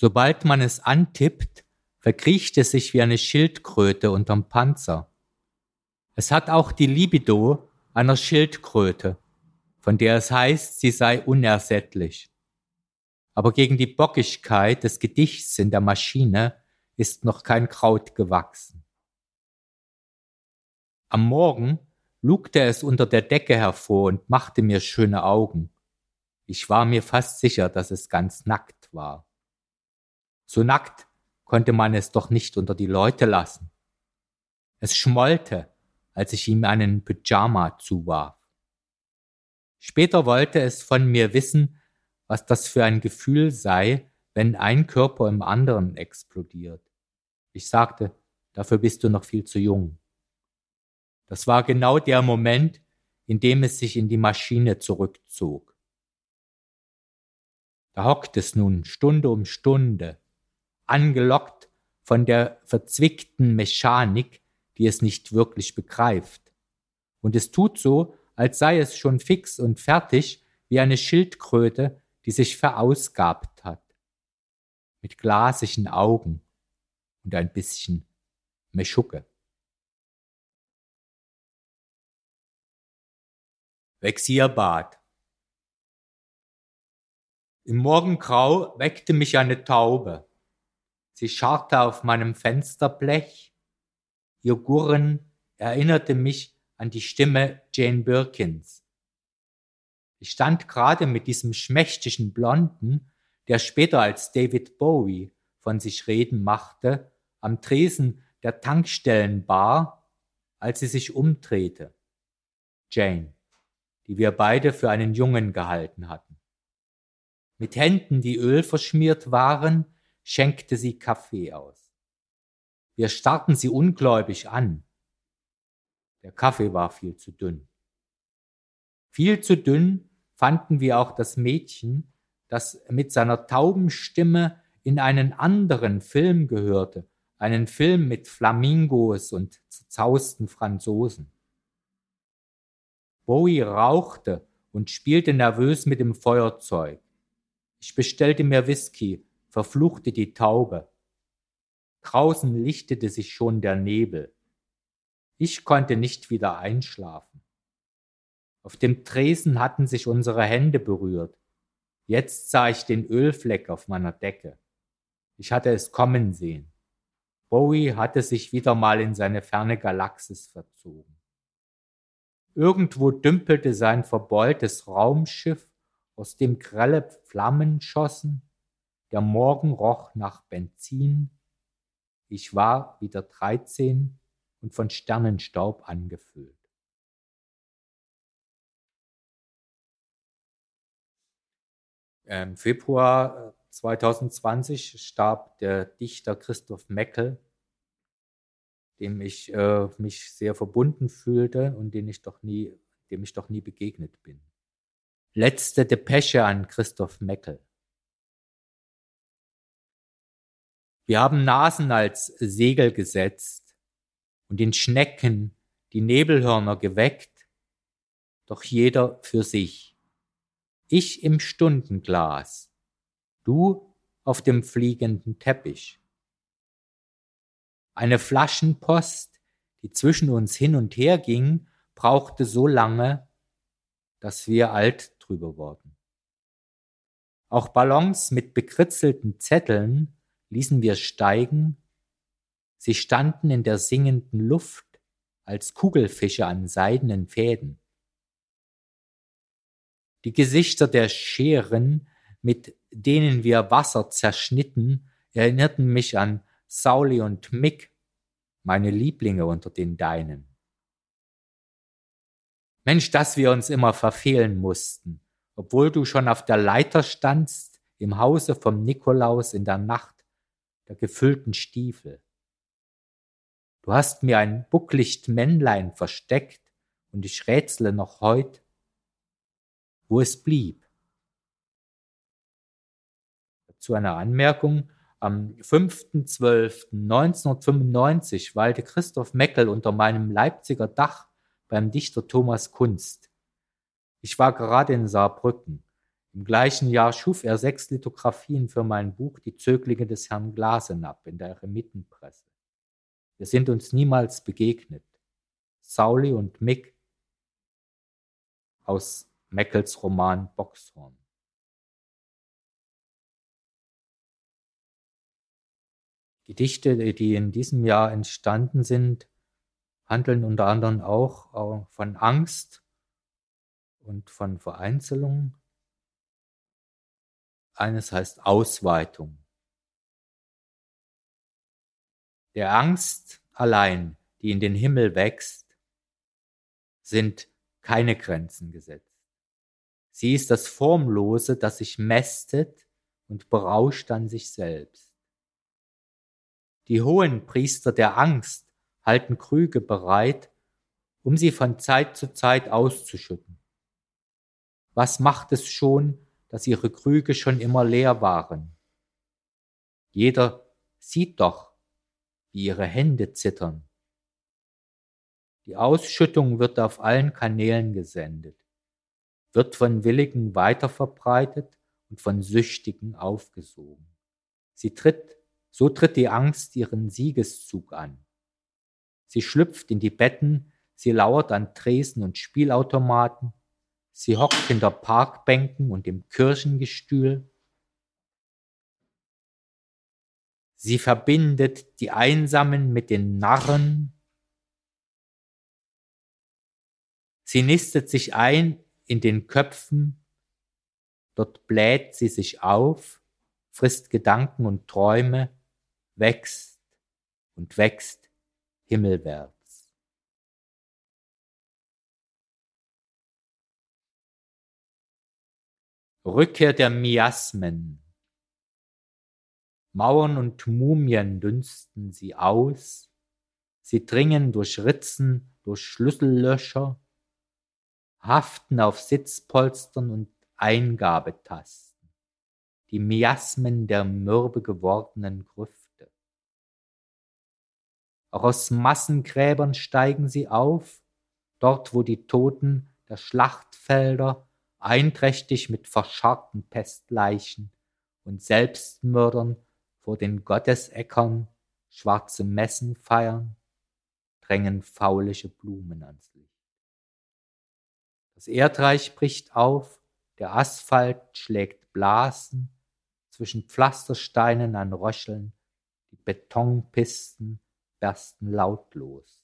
B: Sobald man es antippt, verkriecht es sich wie eine Schildkröte unterm Panzer. Es hat auch die Libido einer Schildkröte, von der es heißt, sie sei unersättlich. Aber gegen die Bockigkeit des Gedichts in der Maschine ist noch kein Kraut gewachsen. Am Morgen lugte es unter der Decke hervor und machte mir schöne Augen. Ich war mir fast sicher, dass es ganz nackt war. So nackt konnte man es doch nicht unter die Leute lassen. Es schmollte, als ich ihm einen Pyjama zuwarf. Später wollte es von mir wissen, was das für ein Gefühl sei, wenn ein Körper im anderen explodiert. Ich sagte, dafür bist du noch viel zu jung. Das war genau der Moment, in dem es sich in die Maschine zurückzog. Da hockt es nun Stunde um Stunde, angelockt von der verzwickten Mechanik, die es nicht wirklich begreift. Und es tut so, als sei es schon fix und fertig wie eine Schildkröte, die sich verausgabt hat. Mit glasigen Augen und ein bisschen Meschucke. Vexierbad. Im Morgengrau weckte mich eine Taube. Sie scharrte auf meinem Fensterblech. Ihr Gurren erinnerte mich an die Stimme Jane Birkins. Ich stand gerade mit diesem schmächtigen Blonden, der später als David Bowie von sich reden machte, am Tresen der Tankstellenbar, als sie sich umdrehte. Jane, die wir beide für einen Jungen gehalten hatten. Mit Händen, die Öl verschmiert waren, schenkte sie Kaffee aus. Wir starrten sie ungläubig an. Der Kaffee war viel zu dünn. Viel zu dünn fanden wir auch das Mädchen, das mit seiner tauben Stimme in einen anderen Film gehörte, einen Film mit Flamingos und zerzausten Franzosen. Bowie rauchte und spielte nervös mit dem Feuerzeug. Ich bestellte mir Whisky, verfluchte die Taube. Draußen lichtete sich schon der Nebel. Ich konnte nicht wieder einschlafen. Auf dem Tresen hatten sich unsere Hände berührt. Jetzt sah ich den Ölfleck auf meiner Decke. Ich hatte es kommen sehen. Bowie hatte sich wieder mal in seine ferne Galaxis verzogen. Irgendwo dümpelte sein verbeultes Raumschiff, aus dem grelle Flammen schossen. Der Morgen roch nach Benzin. Ich war wieder dreizehn und von Sternenstaub angefüllt. Im Februar 2020 äh, starb der Dichter Christoph Meckel, dem ich äh, mich sehr verbunden fühlte und den ich doch nie, dem ich doch nie begegnet bin. Letzte Depesche an Christoph Meckel. Wir haben Nasen als Segel gesetzt und in Schnecken die Nebelhörner geweckt, doch jeder für sich. Ich im Stundenglas, du auf dem fliegenden Teppich. Eine Flaschenpost, die zwischen uns hin und her ging, brauchte so lange, dass wir alt drüber wurden. Auch Ballons mit bekritzelten Zetteln ließen wir steigen. Sie standen in der singenden Luft als Kugelfische an seidenen Fäden. Die Gesichter der Scheren, mit denen wir Wasser zerschnitten, erinnerten mich an Sauli und Mick, meine Lieblinge unter den Deinen. Mensch, dass wir uns immer verfehlen mussten, obwohl du schon auf der Leiter standst, im Hause vom Nikolaus in der Nacht der gefüllten Stiefel. Du hast mir ein bucklicht Männlein versteckt und ich rätsle noch heut, wo es blieb. Zu einer Anmerkung. Am 5.12.1995 weilte Christoph Meckel unter meinem Leipziger Dach beim Dichter Thomas Kunst. Ich war gerade in Saarbrücken. Im gleichen Jahr schuf er sechs Lithografien für mein Buch Die Zöglinge des Herrn Glasenapp in der Eremitenpresse. Wir sind uns niemals begegnet. Sauli und Mick aus Meckels Roman Boxhorn. Gedichte, die in diesem Jahr entstanden sind, handeln unter anderem auch von Angst und von Vereinzelung eines heißt Ausweitung. Der Angst allein, die in den Himmel wächst, sind keine Grenzen gesetzt. Sie ist das Formlose, das sich mästet und berauscht an sich selbst. Die hohen Priester der Angst halten Krüge bereit, um sie von Zeit zu Zeit auszuschütten. Was macht es schon, dass ihre Krüge schon immer leer waren. Jeder sieht doch, wie ihre Hände zittern. Die Ausschüttung wird auf allen Kanälen gesendet, wird von Willigen weiterverbreitet und von Süchtigen aufgesogen. Sie tritt, so tritt die Angst ihren Siegeszug an. Sie schlüpft in die Betten, sie lauert an Tresen und Spielautomaten, Sie hockt hinter Parkbänken und im Kirchengestühl. Sie verbindet die Einsamen mit den Narren. Sie nistet sich ein in den Köpfen, dort bläht sie sich auf, frisst Gedanken und Träume, wächst und wächst himmelwärts. Rückkehr der Miasmen. Mauern und Mumien dünsten sie aus, sie dringen durch Ritzen, durch Schlüssellöcher, haften auf Sitzpolstern und Eingabetasten, die Miasmen der mürbe gewordenen Grüfte. Auch aus Massengräbern steigen sie auf, dort wo die Toten der Schlachtfelder, einträchtig mit verscharrten Pestleichen und Selbstmördern vor den Gottesäckern schwarze Messen feiern, drängen faulische Blumen ans Licht. Das Erdreich bricht auf, der Asphalt schlägt Blasen, zwischen Pflastersteinen an Röcheln, die Betonpisten bersten lautlos.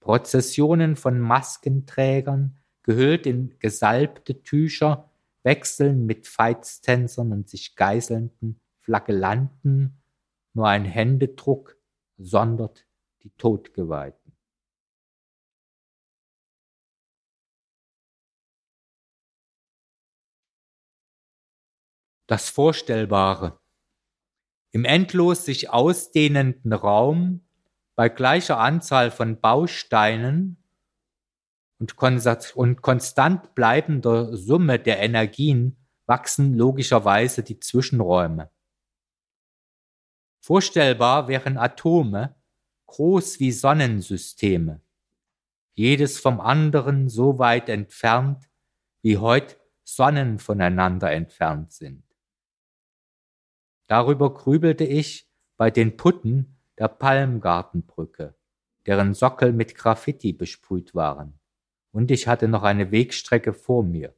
B: Prozessionen von Maskenträgern, gehüllt in gesalbte Tücher, wechseln mit Feitstänzern und sich geißelnden Flagellanten, nur ein Händedruck sondert die Todgeweihten. Das Vorstellbare. Im endlos sich ausdehnenden Raum bei gleicher Anzahl von Bausteinen und, konstant bleibender Summe der Energien wachsen logischerweise die Zwischenräume. Vorstellbar wären Atome, groß wie Sonnensysteme, jedes vom anderen so weit entfernt, wie heute Sonnen voneinander entfernt sind. Darüber grübelte ich bei den Putten der Palmgartenbrücke, deren Sockel mit Graffiti besprüht waren, und ich hatte noch eine Wegstrecke vor mir.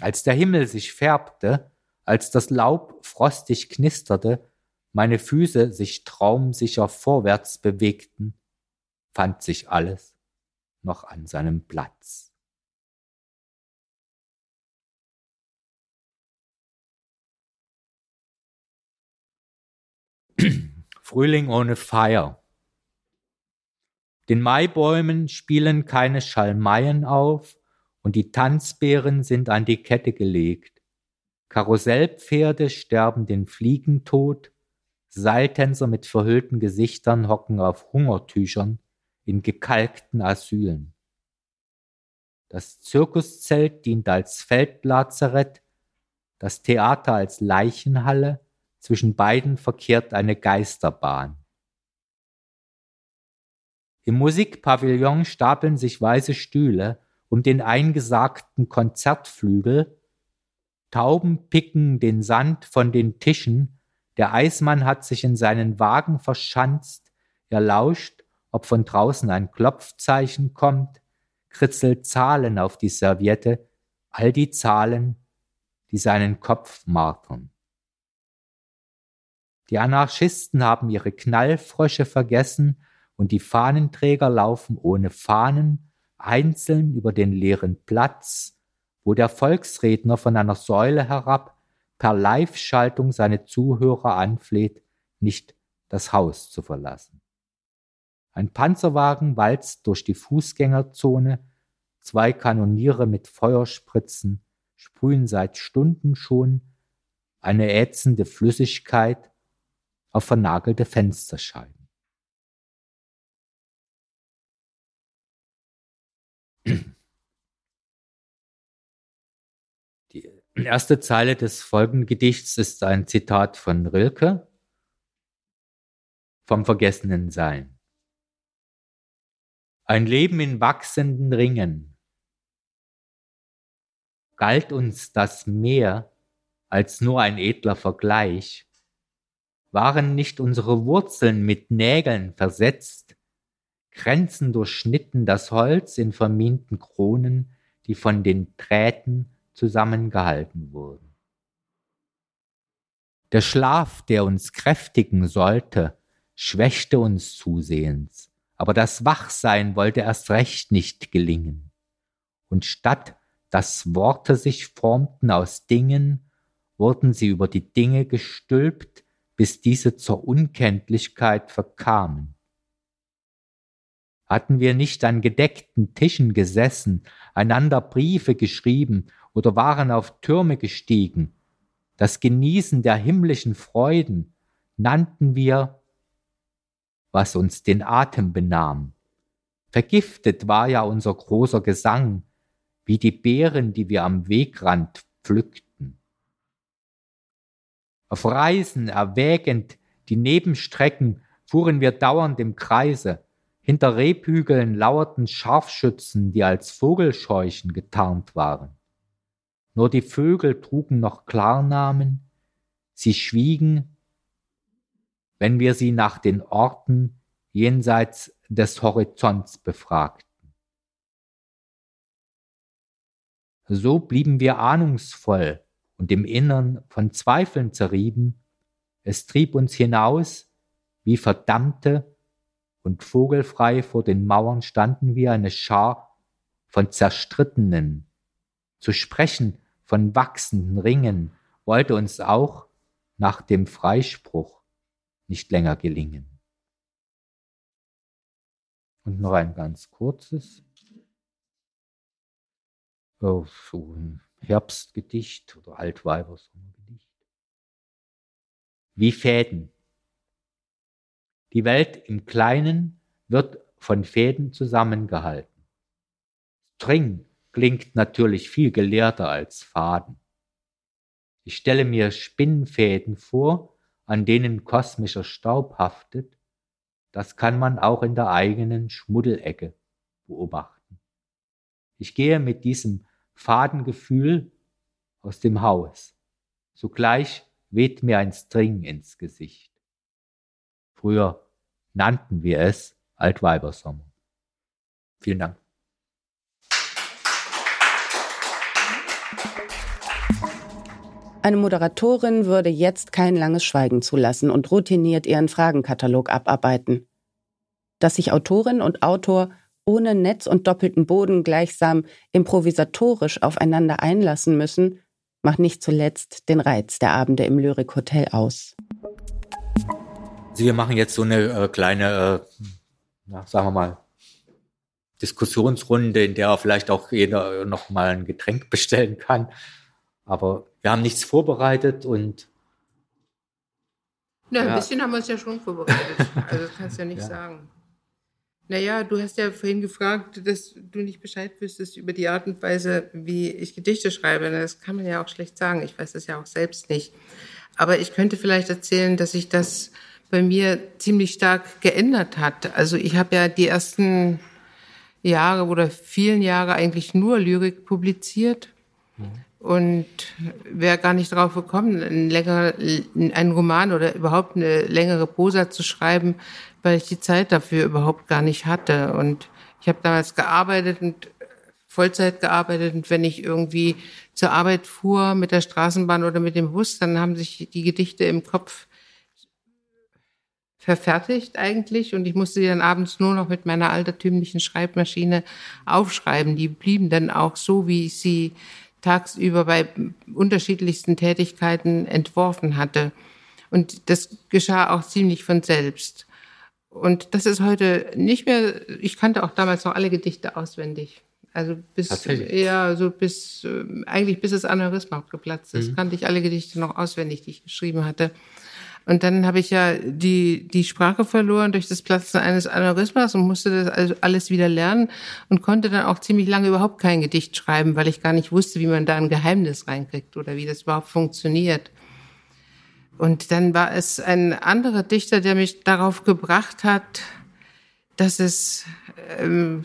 B: Als der Himmel sich färbte, als das Laub frostig knisterte, meine Füße sich traumsicher vorwärts bewegten, fand sich alles noch an seinem Platz. Frühling ohne Feier. Den Maibäumen spielen keine Schalmeien auf und die Tanzbeeren sind an die Kette gelegt. Karussellpferde sterben den Fliegentod, Seiltänzer mit verhüllten Gesichtern hocken auf Hungertüchern in gekalkten Asylen. Das Zirkuszelt dient als Feldlazarett, das Theater als Leichenhalle, zwischen beiden verkehrt eine Geisterbahn. Im Musikpavillon stapeln sich weiße Stühle um den eingesagten Konzertflügel, Tauben picken den Sand von den Tischen, der Eismann hat sich in seinen Wagen verschanzt, er lauscht, ob von draußen ein Klopfzeichen kommt, kritzelt Zahlen auf die Serviette, all die Zahlen, die seinen Kopf martern. Die Anarchisten haben ihre Knallfrösche vergessen und die Fahnenträger laufen ohne Fahnen einzeln über den leeren Platz, wo der Volksredner von einer Säule herab per Live-Schaltung seine Zuhörer anfleht, nicht das Haus zu verlassen. Ein Panzerwagen walzt durch die Fußgängerzone, zwei Kanoniere mit Feuerspritzen sprühen seit Stunden schon eine ätzende Flüssigkeit auf vernagelte Fensterscheiben. Erste Zeile des folgenden Gedichts ist ein Zitat von Rilke vom vergessenen Sein. Ein Leben in wachsenden Ringen. Galt uns das mehr als nur ein edler Vergleich, waren nicht unsere Wurzeln mit Nägeln versetzt, Grenzen durchschnitten das Holz in verminten Kronen, die von den Drähten zusammengehalten wurden. Der Schlaf, der uns kräftigen sollte, schwächte uns zusehends, aber das Wachsein wollte erst recht nicht gelingen. Und statt dass Worte sich formten aus Dingen, wurden sie über die Dinge gestülpt, bis diese zur Unkenntlichkeit verkamen. Hatten wir nicht an gedeckten Tischen gesessen, einander Briefe geschrieben oder waren auf Türme gestiegen, das Genießen der himmlischen Freuden nannten wir, was uns den Atem benahm. Vergiftet war ja unser großer Gesang, wie die Beeren, die wir am Wegrand pflückten. Auf Reisen erwägend die Nebenstrecken fuhren wir dauernd im Kreise. Hinter Rebhügeln lauerten Scharfschützen, die als Vogelscheuchen getarnt waren. Nur die Vögel trugen noch Klarnamen, sie schwiegen, wenn wir sie nach den Orten jenseits des Horizonts befragten. So blieben wir ahnungsvoll und im Innern von Zweifeln zerrieben, es trieb uns hinaus wie Verdammte und vogelfrei vor den Mauern standen wir eine Schar von Zerstrittenen. Zu sprechen von wachsenden Ringen wollte uns auch nach dem Freispruch nicht länger gelingen. Und noch ein ganz kurzes, oh, so ein Herbstgedicht oder Altweibersommergedicht. Wie Fäden. Die Welt im Kleinen wird von Fäden zusammengehalten. String klingt natürlich viel gelehrter als Faden. Ich stelle mir Spinnfäden vor, an denen kosmischer Staub haftet. Das kann man auch in der eigenen Schmuddelecke beobachten. Ich gehe mit diesem Fadengefühl aus dem Haus. Sogleich weht mir ein String ins Gesicht. Früher nannten wir es Altweibersommer. Vielen Dank.
D: Eine Moderatorin würde jetzt kein langes Schweigen zulassen und routiniert ihren Fragenkatalog abarbeiten. Dass sich Autorin und Autor ohne Netz und doppelten Boden gleichsam improvisatorisch aufeinander einlassen müssen, macht nicht zuletzt den Reiz der Abende im Lyrikhotel aus.
B: Wir machen jetzt so eine äh, kleine, äh, na, sagen wir mal, Diskussionsrunde, in der vielleicht auch jeder noch mal ein Getränk bestellen kann. Aber wir haben nichts vorbereitet und
A: Na, ein ja. bisschen haben wir es ja schon vorbereitet. Also das kannst du ja nicht ja. sagen. Naja, du hast ja vorhin gefragt, dass du nicht Bescheid wüsstest über die Art und Weise, wie ich Gedichte schreibe. Das kann man ja auch schlecht sagen. Ich weiß das ja auch selbst nicht. Aber ich könnte vielleicht erzählen, dass ich das bei mir ziemlich stark geändert hat. Also ich habe ja die ersten Jahre oder vielen Jahre eigentlich nur Lyrik publiziert mhm. Und wäre gar nicht darauf gekommen, ein längerer, einen Roman oder überhaupt eine längere Prosa zu schreiben, weil ich die Zeit dafür überhaupt gar nicht hatte. Und ich habe damals gearbeitet und Vollzeit gearbeitet und wenn ich irgendwie zur Arbeit fuhr mit der Straßenbahn oder mit dem Bus, dann haben sich die Gedichte im Kopf verfertigt eigentlich und ich musste die dann abends nur noch mit meiner altertümlichen Schreibmaschine aufschreiben. Die blieben dann auch so, wie ich sie tagsüber bei unterschiedlichsten Tätigkeiten entworfen hatte. Und das geschah auch ziemlich von selbst. Und das ist heute nicht mehr, ich kannte auch damals noch alle Gedichte auswendig. Also bis, ja, so bis, äh, eigentlich bis das Aneurysma geplatzt ist, mhm. kannte ich alle Gedichte noch auswendig, die ich geschrieben hatte. Und dann habe ich ja die, die Sprache verloren durch das Platzen eines Aneurysmas und musste das also alles wieder lernen und konnte dann auch ziemlich lange überhaupt kein Gedicht schreiben, weil ich gar nicht wusste, wie man da ein Geheimnis reinkriegt oder wie das überhaupt funktioniert. Und dann war es ein anderer Dichter, der mich darauf gebracht hat, dass es ähm,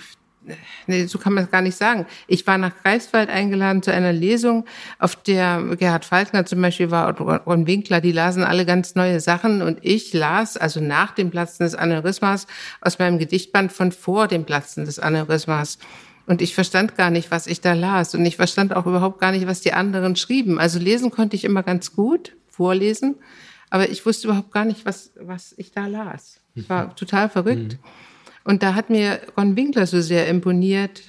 A: nee, so kann man es gar nicht sagen. Ich war nach Greifswald eingeladen zu einer Lesung, auf der Gerhard Falkner zum Beispiel war und Ron Winkler, die lasen alle ganz neue Sachen und ich las, also nach dem Platzen des Aneurysmas, aus meinem Gedichtband von vor dem Platzen des Aneurysmas. Und ich verstand gar nicht, was ich da las. Und ich verstand auch überhaupt gar nicht, was die anderen schrieben. Also lesen konnte ich immer ganz gut, vorlesen. Aber ich wusste überhaupt gar nicht, was, was ich da las. Ich war total verrückt. Mhm. Und da hat mir Ron Winkler so sehr imponiert,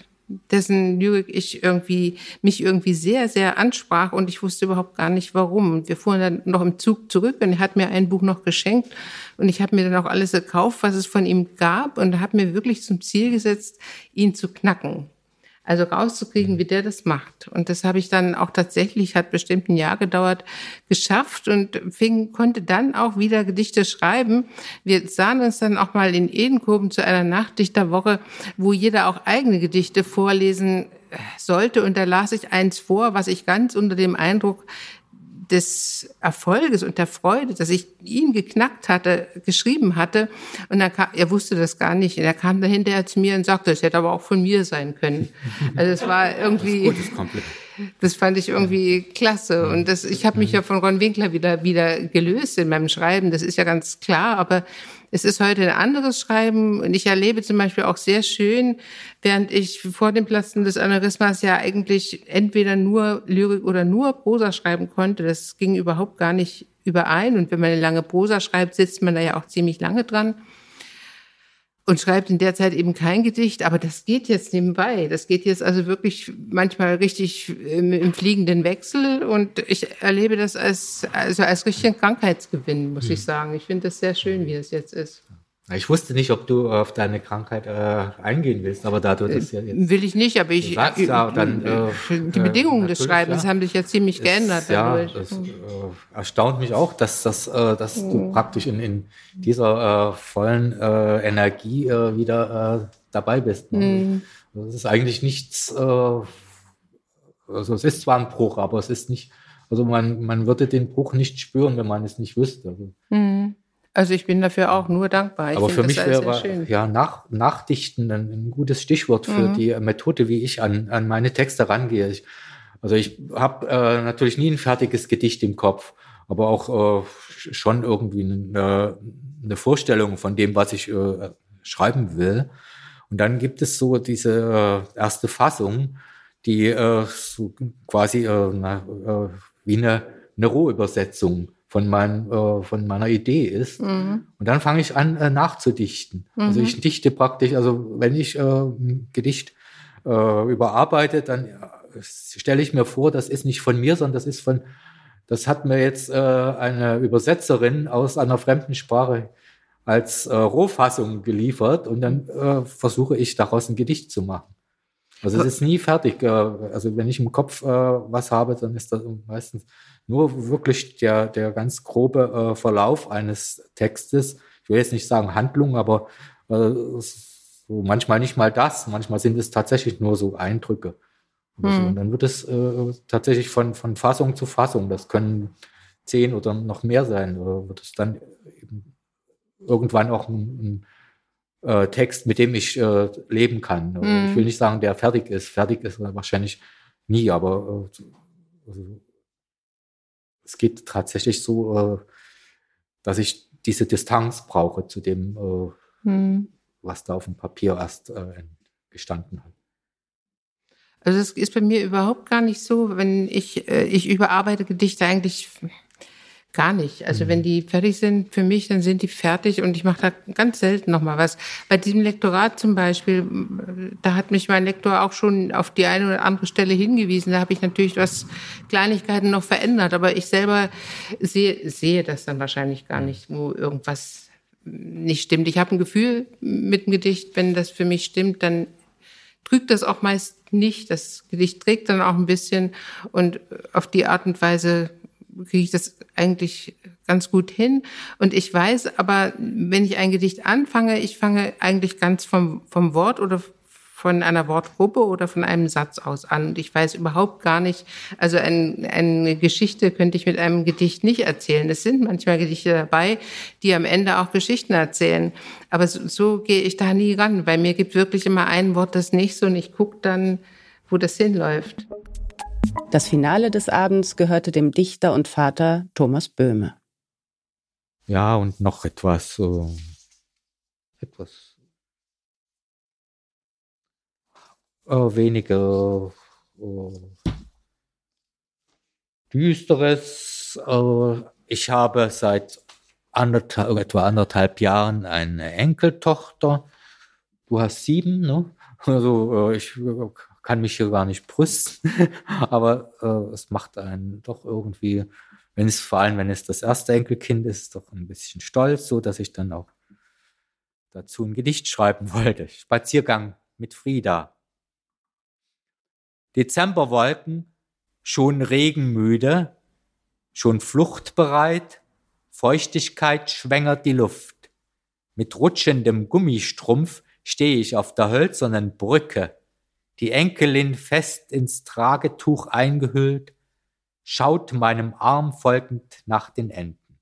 A: dessen Lyrik ich irgendwie, mich irgendwie sehr, sehr ansprach und ich wusste überhaupt gar nicht warum. Wir fuhren dann noch im Zug zurück und er hat mir ein Buch noch geschenkt und ich habe mir dann auch alles gekauft, was es von ihm gab und habe mir wirklich zum Ziel gesetzt, ihn zu knacken. Also rauszukriegen, wie der das macht. Und das habe ich dann auch tatsächlich, hat bestimmt ein Jahr gedauert, geschafft und fing, konnte dann auch wieder Gedichte schreiben. Wir sahen uns dann auch mal in Edenkoben zu einer Nachtdichterwoche, wo jeder auch eigene Gedichte vorlesen sollte. Und da las ich eins vor, was ich ganz unter dem Eindruck des Erfolges und der Freude, dass ich ihn geknackt hatte, geschrieben hatte. Und dann kam, er wusste das gar nicht. Und er kam dann hinterher zu mir und sagte, es hätte aber auch von mir sein können. Also es war irgendwie. Das, das fand ich irgendwie klasse. Und das, ich habe mich ja von Ron Winkler wieder, wieder gelöst in meinem Schreiben. Das ist ja ganz klar. Aber es ist heute ein anderes Schreiben und ich erlebe zum Beispiel auch sehr schön, während ich vor dem Platzen des Aneurysmas ja eigentlich entweder nur Lyrik oder nur Prosa schreiben konnte. Das ging überhaupt gar nicht überein. Und wenn man eine lange Prosa schreibt, sitzt man da ja auch ziemlich lange dran und schreibt in der Zeit eben kein Gedicht, aber das geht jetzt nebenbei. Das geht jetzt also wirklich manchmal richtig im, im fliegenden Wechsel und ich erlebe das als, also als richtigen Krankheitsgewinn, muss hm. ich sagen. Ich finde das sehr schön, wie es jetzt ist.
B: Ich wusste nicht, ob du auf deine Krankheit äh, eingehen willst, aber da du das ja
A: jetzt. Will ich nicht, aber ich.
B: Sagst, ja, dann, äh,
A: die Bedingungen des Schreibens ja, haben sich ja ziemlich geändert.
B: Ist, ja, das äh, erstaunt mich auch, dass, das, äh, dass du mhm. praktisch in, in dieser äh, vollen äh, Energie äh, wieder äh, dabei bist. Ne? Mhm. Das ist eigentlich nichts, äh, also es ist zwar ein Bruch, aber es ist nicht, also man, man würde den Bruch nicht spüren, wenn man es nicht wüsste. Also,
A: mhm. Also ich bin dafür auch nur dankbar. Ich
B: Aber für mich wäre ja nach, Nachdichten ein, ein, gutes Stichwort für mhm. die Methode, wie ich an, an meine Texte rangehe. Ich, also ich habe äh, natürlich nie ein fertiges Gedicht im Kopf, aber auch äh, schon irgendwie eine, eine Vorstellung von dem, was ich äh, schreiben will. Und dann gibt es so diese äh, erste Fassung, die äh, so quasi äh, na, äh, wie eine, eine Rohübersetzung von, mein, äh, von meiner Idee ist. Mhm. Und dann fange ich an, äh, nachzudichten. Mhm. Also ich dichte praktisch, also wenn ich äh, ein Gedicht äh, überarbeite, dann äh, stelle ich mir vor, das ist nicht von mir, sondern das ist von, das hat mir jetzt äh, eine Übersetzerin aus einer fremden Sprache als Rohfassung geliefert und dann versuche ich daraus ein Gedicht zu machen. Also es ist nie fertig. Äh, also wenn ich im Kopf äh, was habe, dann ist das meistens nur wirklich der, der ganz grobe äh, Verlauf eines Textes. Ich will jetzt nicht sagen Handlung, aber äh, so manchmal nicht mal das. Manchmal sind es tatsächlich nur so Eindrücke. Hm. So. Und dann wird es äh, tatsächlich von, von Fassung zu Fassung, das können zehn oder noch mehr sein, äh, wird es dann eben irgendwann auch ein, ein äh, Text, mit dem ich äh, leben kann. Hm. Ich will nicht sagen, der fertig ist. Fertig ist er wahrscheinlich nie, aber äh, also es geht tatsächlich so, äh, dass ich diese Distanz brauche zu dem, äh, hm. was da auf dem Papier erst äh, gestanden hat.
A: Also es ist bei mir überhaupt gar nicht so, wenn ich, ich überarbeite Gedichte eigentlich Gar nicht. Also mhm. wenn die fertig sind für mich, dann sind die fertig und ich mache da ganz selten nochmal was. Bei diesem Lektorat zum Beispiel, da hat mich mein Lektor auch schon auf die eine oder andere Stelle hingewiesen. Da habe ich natürlich was Kleinigkeiten noch verändert, aber ich selber sehe, sehe das dann wahrscheinlich gar nicht, wo irgendwas nicht stimmt. Ich habe ein Gefühl mit dem Gedicht, wenn das für mich stimmt, dann trügt das auch meist nicht. Das Gedicht trägt dann auch ein bisschen und auf die Art und Weise kriege ich das eigentlich ganz gut hin. Und ich weiß aber, wenn ich ein Gedicht anfange, ich fange eigentlich ganz vom, vom Wort oder von einer Wortgruppe oder von einem Satz aus an. Und ich weiß überhaupt gar nicht, also ein, eine Geschichte könnte ich mit einem Gedicht nicht erzählen. Es sind manchmal Gedichte dabei, die am Ende auch Geschichten erzählen. Aber so, so gehe ich da nie ran, weil mir gibt wirklich immer ein Wort das so und ich gucke dann, wo das hinläuft.
D: Das Finale des Abends gehörte dem Dichter und Vater Thomas Böhme.
B: Ja, und noch etwas, äh, etwas äh, weniger äh, düsteres. Äh, ich habe seit anderthalb, etwa anderthalb Jahren eine Enkeltochter. Du hast sieben, ne? Also äh, ich kann mich hier gar nicht brüsten, aber äh, es macht einen doch irgendwie, wenn es vor allem, wenn es das erste Enkelkind ist, doch ein bisschen stolz, so dass ich dann auch dazu ein Gedicht schreiben wollte. Spaziergang mit Frieda. Dezemberwolken, schon regenmüde, schon fluchtbereit, Feuchtigkeit schwängert die Luft. Mit rutschendem Gummistrumpf stehe ich auf der hölzernen Brücke die Enkelin fest ins Tragetuch eingehüllt, schaut meinem Arm folgend nach den Enden.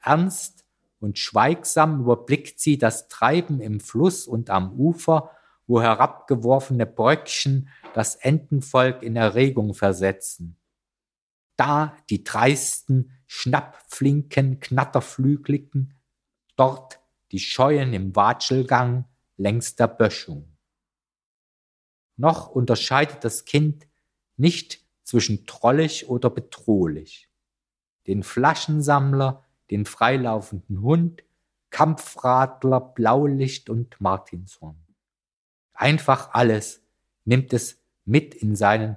B: Ernst und schweigsam überblickt sie das Treiben im Fluss und am Ufer, wo herabgeworfene Bröckchen das Entenvolk in Erregung versetzen. Da die dreisten Schnappflinken, Knatterflügligen, dort die Scheuen im Watschelgang längs der Böschung. Noch unterscheidet das Kind nicht zwischen trollig oder bedrohlich. Den Flaschensammler, den freilaufenden Hund, Kampfradler, Blaulicht und Martinshorn. Einfach alles nimmt es mit in seinen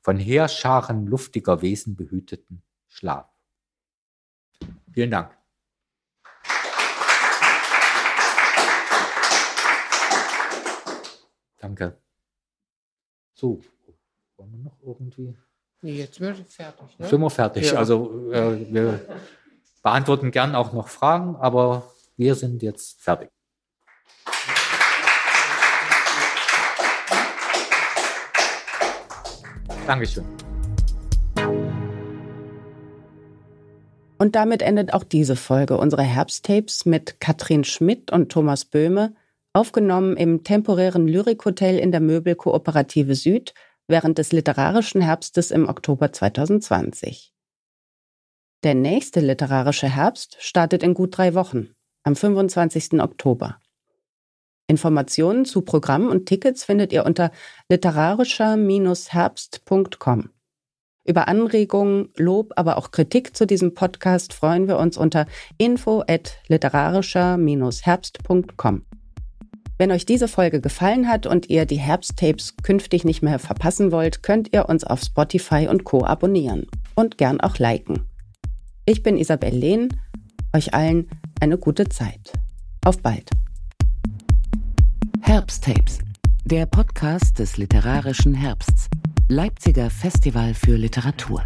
B: von Heerscharen luftiger Wesen behüteten Schlaf. Vielen Dank. Danke. So, wollen wir noch irgendwie?
A: Nee, jetzt sind wir fertig. Ne?
B: Sind wir fertig.
A: Ja.
B: Also äh, wir beantworten gern auch noch Fragen, aber wir sind jetzt fertig. Dankeschön.
D: Und damit endet auch diese Folge unserer Herbsttapes mit Katrin Schmidt und Thomas Böhme, aufgenommen im temporären Lyrikhotel in der Möbelkooperative Süd während des literarischen Herbstes im Oktober 2020. Der nächste literarische Herbst startet in gut drei Wochen, am 25. Oktober. Informationen zu Programm und Tickets findet ihr unter literarischer-herbst.com. Über Anregungen, Lob, aber auch Kritik zu diesem Podcast freuen wir uns unter info at literarischer-herbst.com. Wenn euch diese Folge gefallen hat und ihr die Herbsttapes künftig nicht mehr verpassen wollt, könnt ihr uns auf Spotify und Co. abonnieren und gern auch liken. Ich bin Isabel Lehn, euch allen eine gute Zeit. Auf bald.
C: Herbsttapes, der Podcast des literarischen Herbsts. Leipziger Festival für Literatur.